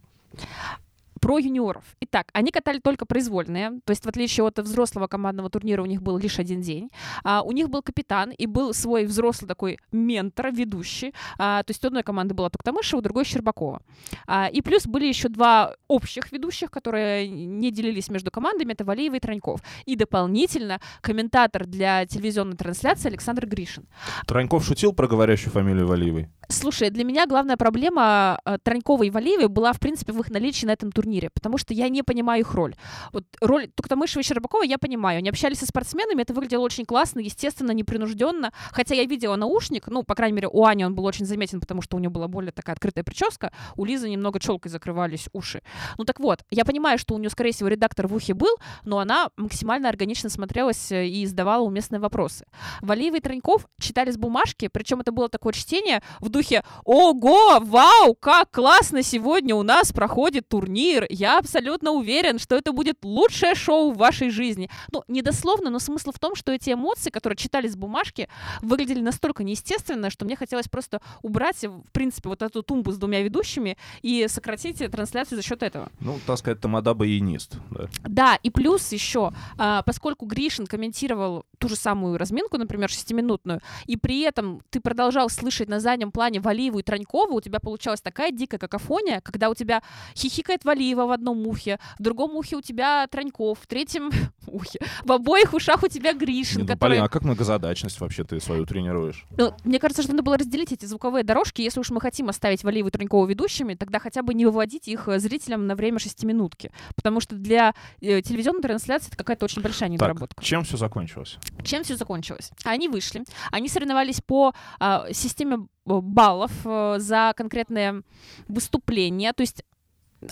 Про юниоров. Итак, они катали только произвольные, то есть в отличие от взрослого командного турнира у них был лишь один день. А, у них был капитан и был свой взрослый такой ментор, ведущий. А, то есть у одной команды была Туктамышева, у другой Щербакова. А, и плюс были еще два общих ведущих, которые не делились между командами, это Валиева и Траньков. И дополнительно комментатор для телевизионной трансляции Александр Гришин. Троньков шутил про говорящую фамилию Валиевой? Слушай, для меня главная проблема э, Тронькова и Валиевой была, в принципе, в их наличии на этом турнире, потому что я не понимаю их роль. Вот роль Туктамышева и Щербакова я понимаю. Они общались со спортсменами, это выглядело очень классно, естественно, непринужденно. Хотя я видела наушник, ну, по крайней мере, у Ани он был очень заметен, потому что у нее была более такая открытая прическа, у Лизы немного челкой закрывались уши. Ну так вот, я понимаю, что у нее, скорее всего, редактор в ухе был, но она максимально органично смотрелась э, и задавала уместные вопросы. Валиева и Троньков читали с бумажки, причем это было такое чтение в духе «Ого, вау, как классно сегодня у нас проходит турнир! Я абсолютно уверен, что это будет лучшее шоу в вашей жизни». Ну, не дословно, но смысл в том, что эти эмоции, которые читали с бумажки, выглядели настолько неестественно, что мне хотелось просто убрать, в принципе, вот эту тумбу с двумя ведущими и сократить трансляцию за счет этого. Ну, так сказать, тамада баянист. Да. Да, и плюс еще, а, поскольку Гришин комментировал ту же самую разминку, например, шестиминутную, и при этом ты продолжал слышать на заднем плане Валиеву и Тронькова, у тебя получалась такая дикая какофония, когда у тебя хихикает Валиева в одном ухе, в другом ухе у тебя Троньков, в третьем ухе, в обоих ушах у тебя Гришин, Не, ну, который... Полина, а как многозадачность вообще ты свою тренируешь? Ну, мне кажется, что надо было разделить эти звуковые дорожки. Если уж мы хотим оставить Валиеву и Тронькова ведущими, тогда хотя бы не выводить их э, зрителям на время шестиминутки. Потому что для э, телевизионной трансляции это какая-то очень большая Так, недоработка. чем все закончилось? Чем все закончилось? Они вышли, они соревновались по а, системе э, баллов э, за конкретные выступления, то есть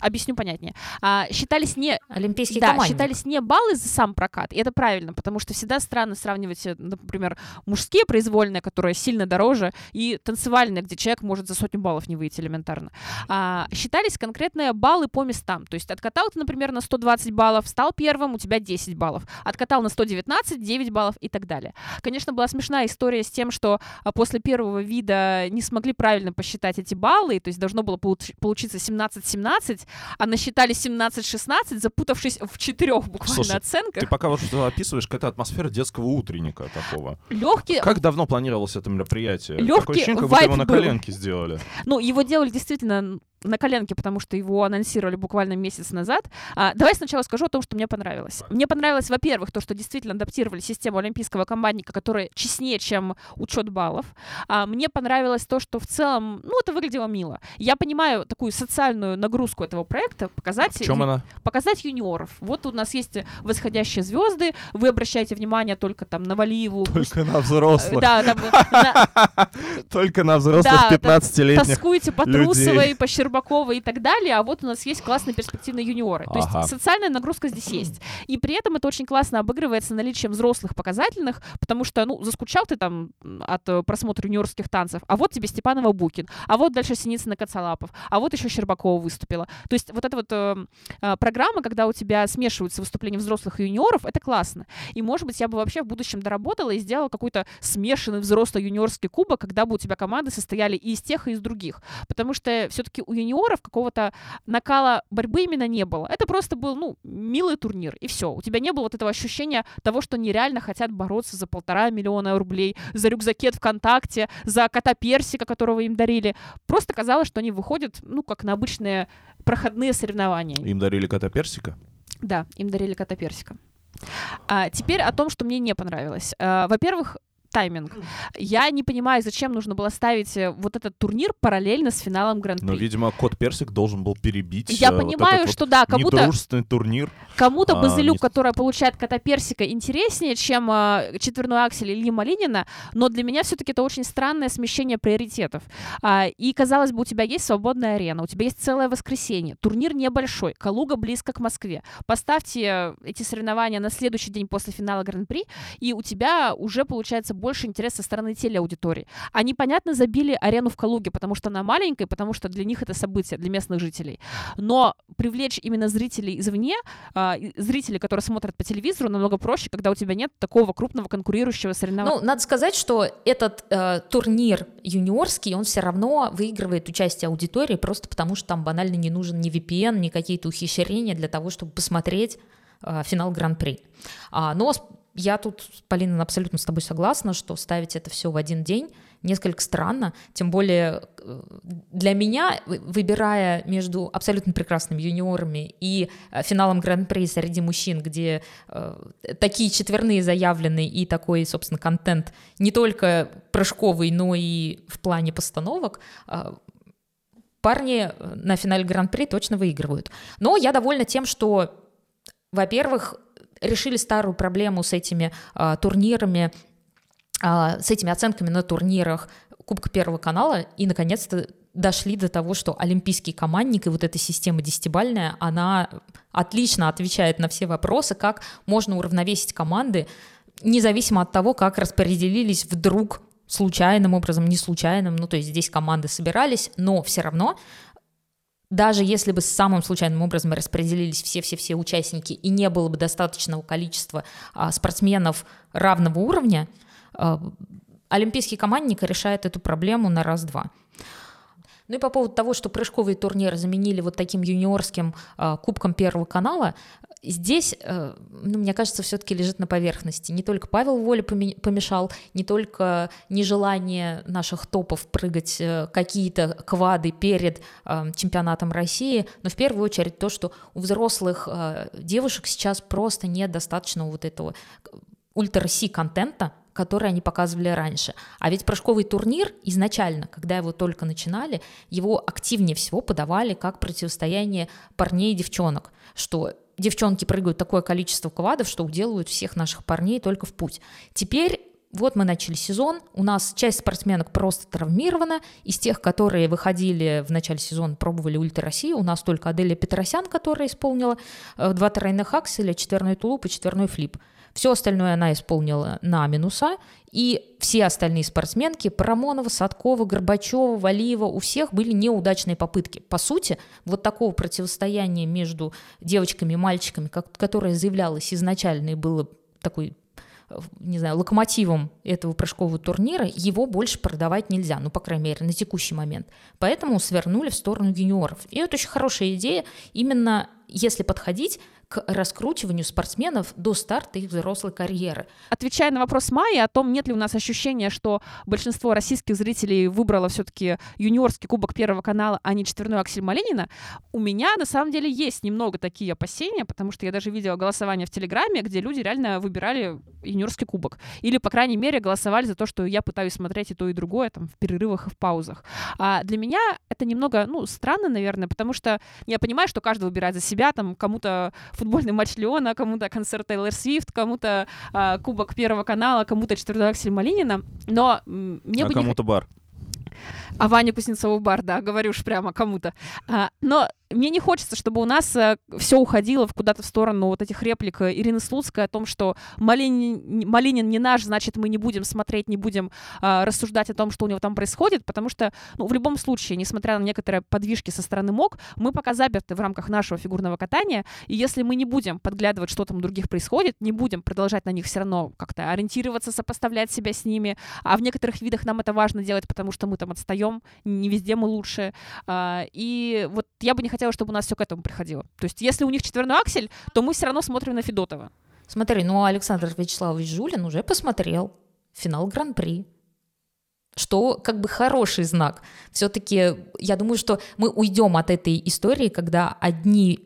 объясню понятнее. А, считались не Олимпийский да, командник. считались не баллы за сам прокат, и это правильно, потому что всегда странно сравнивать, э, например, мужские произвольные, которые сильно дороже, и танцевальные, где человек может за сотню баллов не выйти элементарно. А, считались конкретные баллы по местам, то есть откатал ты, например, на 120 баллов, стал первым, у тебя 10 баллов, откатал на 119, 9 баллов и так далее. Конечно, была смешная история с тем, что а, после первого вида не смогли правильно посчитать эти баллы, то есть должно было получ- получиться 17-17, а насчитали 17-16, запутавшись в четырех буквально Слушай, оценках. Ты пока вот что описываешь, какая-то атмосфера детского утренника такого. Легкий, Как давно планировалось это мероприятие? Лёгкий Такое ощущение, как будто его на был. коленке сделали. ну, его делали действительно на коленке, потому что его анонсировали буквально месяц назад. А, давай сначала скажу о том, что мне понравилось. Мне понравилось, во-первых, то, что действительно адаптировали систему олимпийского командника, которая честнее, чем учет баллов. А, мне понравилось то, что в целом, ну, это выглядело мило. Я понимаю такую социальную нагрузку этого проекта, показать, В чем ю- она? показать юниоров. Вот у нас есть восходящие звезды, вы обращаете внимание только там на Валиеву, Только на взрослых. Да, Только на взрослых Да, 15-летних. тоскуете по. Трусовой, по Щербаковой и так далее, а вот у нас есть классные перспективные юниоры. То Ага. есть социальная нагрузка здесь есть. И при этом это очень классно обыгрывается наличием взрослых показательных, потому что, ну, заскучал ты там от э, просмотра юниорских танцев, а вот тебе Степанова Букин, а вот дальше Синицына Коцалапов, а вот еще Щербакова выступила. То есть вот эта вот э, э, программа, когда у тебя смешиваются выступления взрослых и юниоров, это классно. И, может быть, я бы вообще в будущем доработала и сделала какой-то смешанный взрослый юниорский кубок, когда бы у тебя команды состояли и из тех, и из других. Потому что все-таки у юниоров какого-то накала борьбы именно не было. Это просто был, ну, милый турнир, и все. У тебя не было вот этого ощущения того, что они реально хотят бороться за полтора миллиона рублей, за рюкзакет ВКонтакте, за кота Персика, которого им дарили. Просто казалось, что они выходят, ну, как на обычные проходные соревнования. Им дарили кота персика. Да, им дарили кота персика. А, теперь о том, что мне не понравилось. А, во-первых, тайминг. Я не понимаю, зачем нужно было ставить э, вот этот турнир параллельно с финалом Гран-при. Но, видимо, кот персик должен был перебить Я э, вот понимаю, этот вот что да, кому-то недружественный турнир. Кому-то А, Базилюк, не- которая получает кота персика, интереснее, чем э, четверной аксель Ильи Малинина, но для меня все-таки это очень странное смещение приоритетов. А, и, казалось бы, у тебя есть свободная арена, у тебя есть целое воскресенье, турнир небольшой, Калуга близко к Москве. Поставьте э, эти соревнования на следующий день после финала Гран-при, и у тебя уже получается больше интереса со стороны телеаудитории. Они, понятно, забили арену в Калуге, потому что она маленькая, потому что для них это событие, для местных жителей. Но привлечь именно зрителей извне, а, и зрители, которые смотрят по телевизору, намного проще, когда у тебя нет такого крупного конкурирующего соревнования. Ну, надо сказать, что этот э, турнир юниорский, он все равно выигрывает участие аудитории просто потому, что там банально не нужен ни VPN, ни какие-то ухищрения для того, чтобы посмотреть э, финал Гран-при. А, но я тут, Полина, абсолютно с тобой согласна, что ставить это все в один день несколько странно, тем более э, для меня, вы- выбирая между абсолютно прекрасными юниорами и э, финалом Гран-при среди мужчин, где э, такие четверные заявлены и такой, собственно, контент не только прыжковый, но и в плане постановок, э, парни э, на финале Гран-при точно выигрывают. Но я довольна тем, что, во-первых, решили старую проблему с этими а, турнирами, а, с этими оценками на турнирах Кубка Первого канала. И, наконец-то, дошли до того, что олимпийский командник и вот эта система десятибальная, она отлично отвечает на все вопросы, как можно уравновесить команды, независимо от того, как распределились вдруг случайным образом, не случайным, ну то есть здесь команды собирались, но все равно даже если бы самым случайным образом распределились все-все-все участники и не было бы достаточного количества а, спортсменов равного уровня, а, олимпийский командник решает эту проблему на раз-два. Ну и по поводу того, что прыжковые турниры заменили вот таким юниорским а, кубком Первого канала, здесь, э, ну, мне кажется, все-таки лежит на поверхности. Не только Павел Воля поме- помешал, не только нежелание наших топов прыгать э, какие-то квады перед э, чемпионатом России, но в первую очередь то, что у взрослых девушек сейчас просто нет достаточного вот этого ультра-си контента, который они показывали раньше. А ведь прыжковый турнир изначально, когда его только начинали, его активнее всего подавали как противостояние парней и девчонок, что девчонки прыгают такое количество квадов, что уделывают всех наших парней только в путь. Теперь вот мы начали сезон, у нас часть спортсменок просто травмирована, из тех, которые выходили в начале сезона, пробовали ультра России, у нас только Аделия Петросян, которая исполнила э, два тройных акселя, четверной тулуп и четверной флип. Все остальное она исполнила на минуса, и все остальные спортсменки, Парамонова, Садкова, Горбачева, Валиева, у всех были неудачные попытки. По сути, вот такого противостояния между девочками и мальчиками, как, которое заявлялось изначально и было такой э, не знаю, локомотивом этого прыжкового турнира, его больше продавать нельзя, ну, по крайней мере, на текущий момент. Поэтому свернули в сторону юниоров. И это очень хорошая идея, именно если подходить к раскручиванию спортсменов до старта их взрослой карьеры. Отвечая на вопрос Майи о том, нет ли у нас ощущения, что большинство российских зрителей выбрало все-таки юниорский кубок Первого канала, а не четверной Аксель Малинина, у меня на самом деле есть немного такие опасения, потому что я даже видела голосование в Телеграме, где люди реально выбирали юниорский кубок. Или, по крайней мере, голосовали за то, что я пытаюсь смотреть и то, и другое там, в перерывах и в паузах. А для меня это немного, ну, странно, наверное, потому что я понимаю, что каждый выбирает за себя, там, кому-то футбольный матч Леона, кому-то концерт Тейлор Свифт, кому-то а, кубок Первого канала, кому-то четвертой Аксель Малинина, но мне а бы не кому-то бар. А Ваня Кузнецова бар, да, говорю уж прямо кому-то. А, но мне не хочется, чтобы у нас э, все уходило куда-то в сторону вот этих реплик э, Ирины Слуцкой о том, что Малинин, Малинин не наш, значит, мы не будем смотреть, не будем э, рассуждать о том, что у него там происходит, потому что, ну, в любом случае, несмотря на некоторые подвижки со стороны МОК, мы пока заперты в рамках нашего фигурного катания, и если мы не будем подглядывать, что там у других происходит, не будем продолжать на них все равно как-то ориентироваться, сопоставлять себя с ними, а в некоторых видах нам это важно делать, потому что мы там отстаем, не везде мы лучше, э, и вот я бы не хотела, чтобы у нас все к этому приходило. То есть, если у них четверной аксель, то мы все равно смотрим на Федотова. Смотри, ну Александр Вячеславович Жулин уже посмотрел финал Гран-при. Что как бы хороший знак. Все-таки я думаю, что мы уйдем от этой истории, когда одни,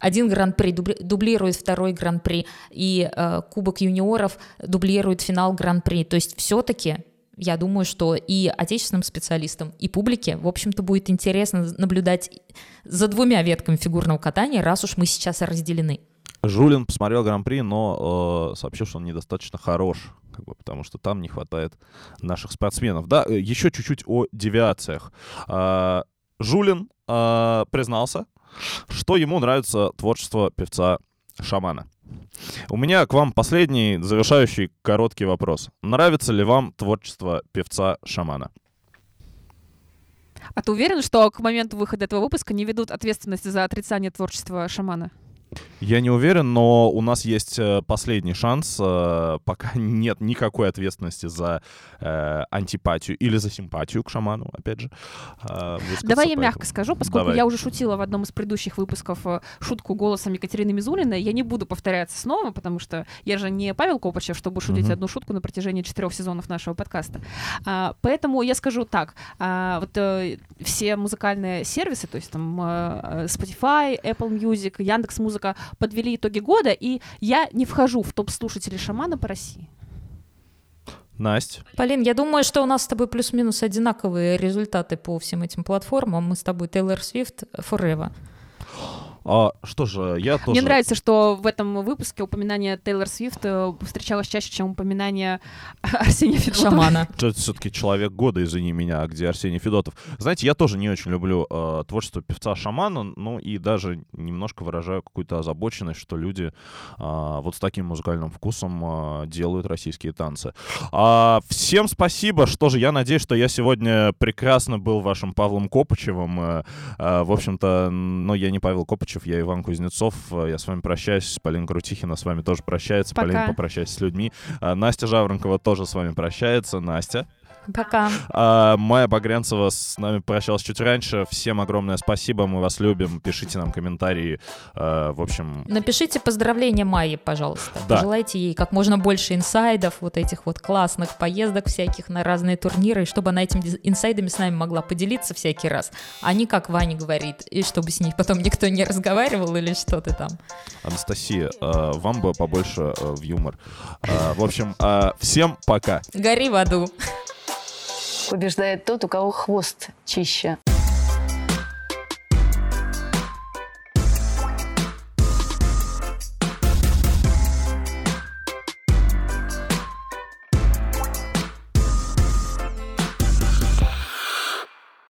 один гран-при дублирует второй гран-при, и э, Кубок юниоров дублирует финал гран-при. То есть все-таки я думаю, что и отечественным специалистам, и публике, в общем-то, будет интересно наблюдать за двумя ветками фигурного катания, раз уж мы сейчас разделены. Жулин посмотрел Гран-при, но э, сообщил, что он недостаточно хорош, как бы, потому что там не хватает наших спортсменов. Да, э, еще чуть-чуть о девиациях. Э, Жулин э, признался, что ему нравится творчество певца Шамана. У меня к вам последний, завершающий короткий вопрос. Нравится ли вам творчество певца-шамана? А ты уверен, что к моменту выхода этого выпуска не ведут ответственности за отрицание творчества шамана? Я не уверен, но у нас есть э, последний шанс. Э, пока нет никакой ответственности за э, антипатию или за симпатию к шаману, опять же. Давай я мягко скажу, поскольку Давай. я уже шутила в одном из предыдущих выпусков шутку голосом Екатерины Мизулиной, я не буду повторяться снова, потому что я же не Павел Копачев, чтобы шутить угу. одну шутку на протяжении четырех сезонов нашего подкаста. А, поэтому я скажу так. А, вот все музыкальные сервисы, то есть там Spotify, Apple Music, Яндекс Музыка, подвели итоги года, и я не вхожу в топ слушателей шамана по России. Настя. Полин, я думаю, что у нас с тобой плюс-минус одинаковые результаты по всем этим платформам. Мы с тобой Taylor Swift Forever. А, что же, я тоже... Мне нравится, что в этом выпуске упоминание Тейлор Свифт э, встречалось чаще, чем упоминание Арсения Федотова. Шамана. Это все-таки человек года, извини меня, где Арсений Федотов. Знаете, я тоже не очень люблю э, творчество певца Шамана, ну и даже немножко выражаю какую-то озабоченность, что люди э, вот с таким музыкальным вкусом э, делают российские танцы. А, всем спасибо, что же, я надеюсь, что я сегодня прекрасно был вашим Павлом Копычевым. Э, э, в общем-то, но я не Павел Копычев, Копачев, я Иван Кузнецов. Э, я с вами прощаюсь. Полина Крутихина с вами тоже прощается. Пока. Полина, попрощайся с людьми. А, Настя Жаворонкова тоже с вами прощается. Настя. Пока. А, Майя Багрянцева с нами прощалась чуть раньше. Всем огромное спасибо, мы вас любим. Пишите нам комментарии. А, в общем... Напишите поздравления Майе, пожалуйста. Да. Пожелайте ей как можно больше инсайдов, вот этих вот классных поездок всяких на разные турниры, и чтобы она этими инсайдами с нами могла поделиться всякий раз, а не как Ваня говорит, и чтобы с ней потом никто не разговаривал или что-то там. Анастасия, а, вам бы побольше в юмор. В общем, всем пока. Гори в аду побеждает тот, у кого хвост чище.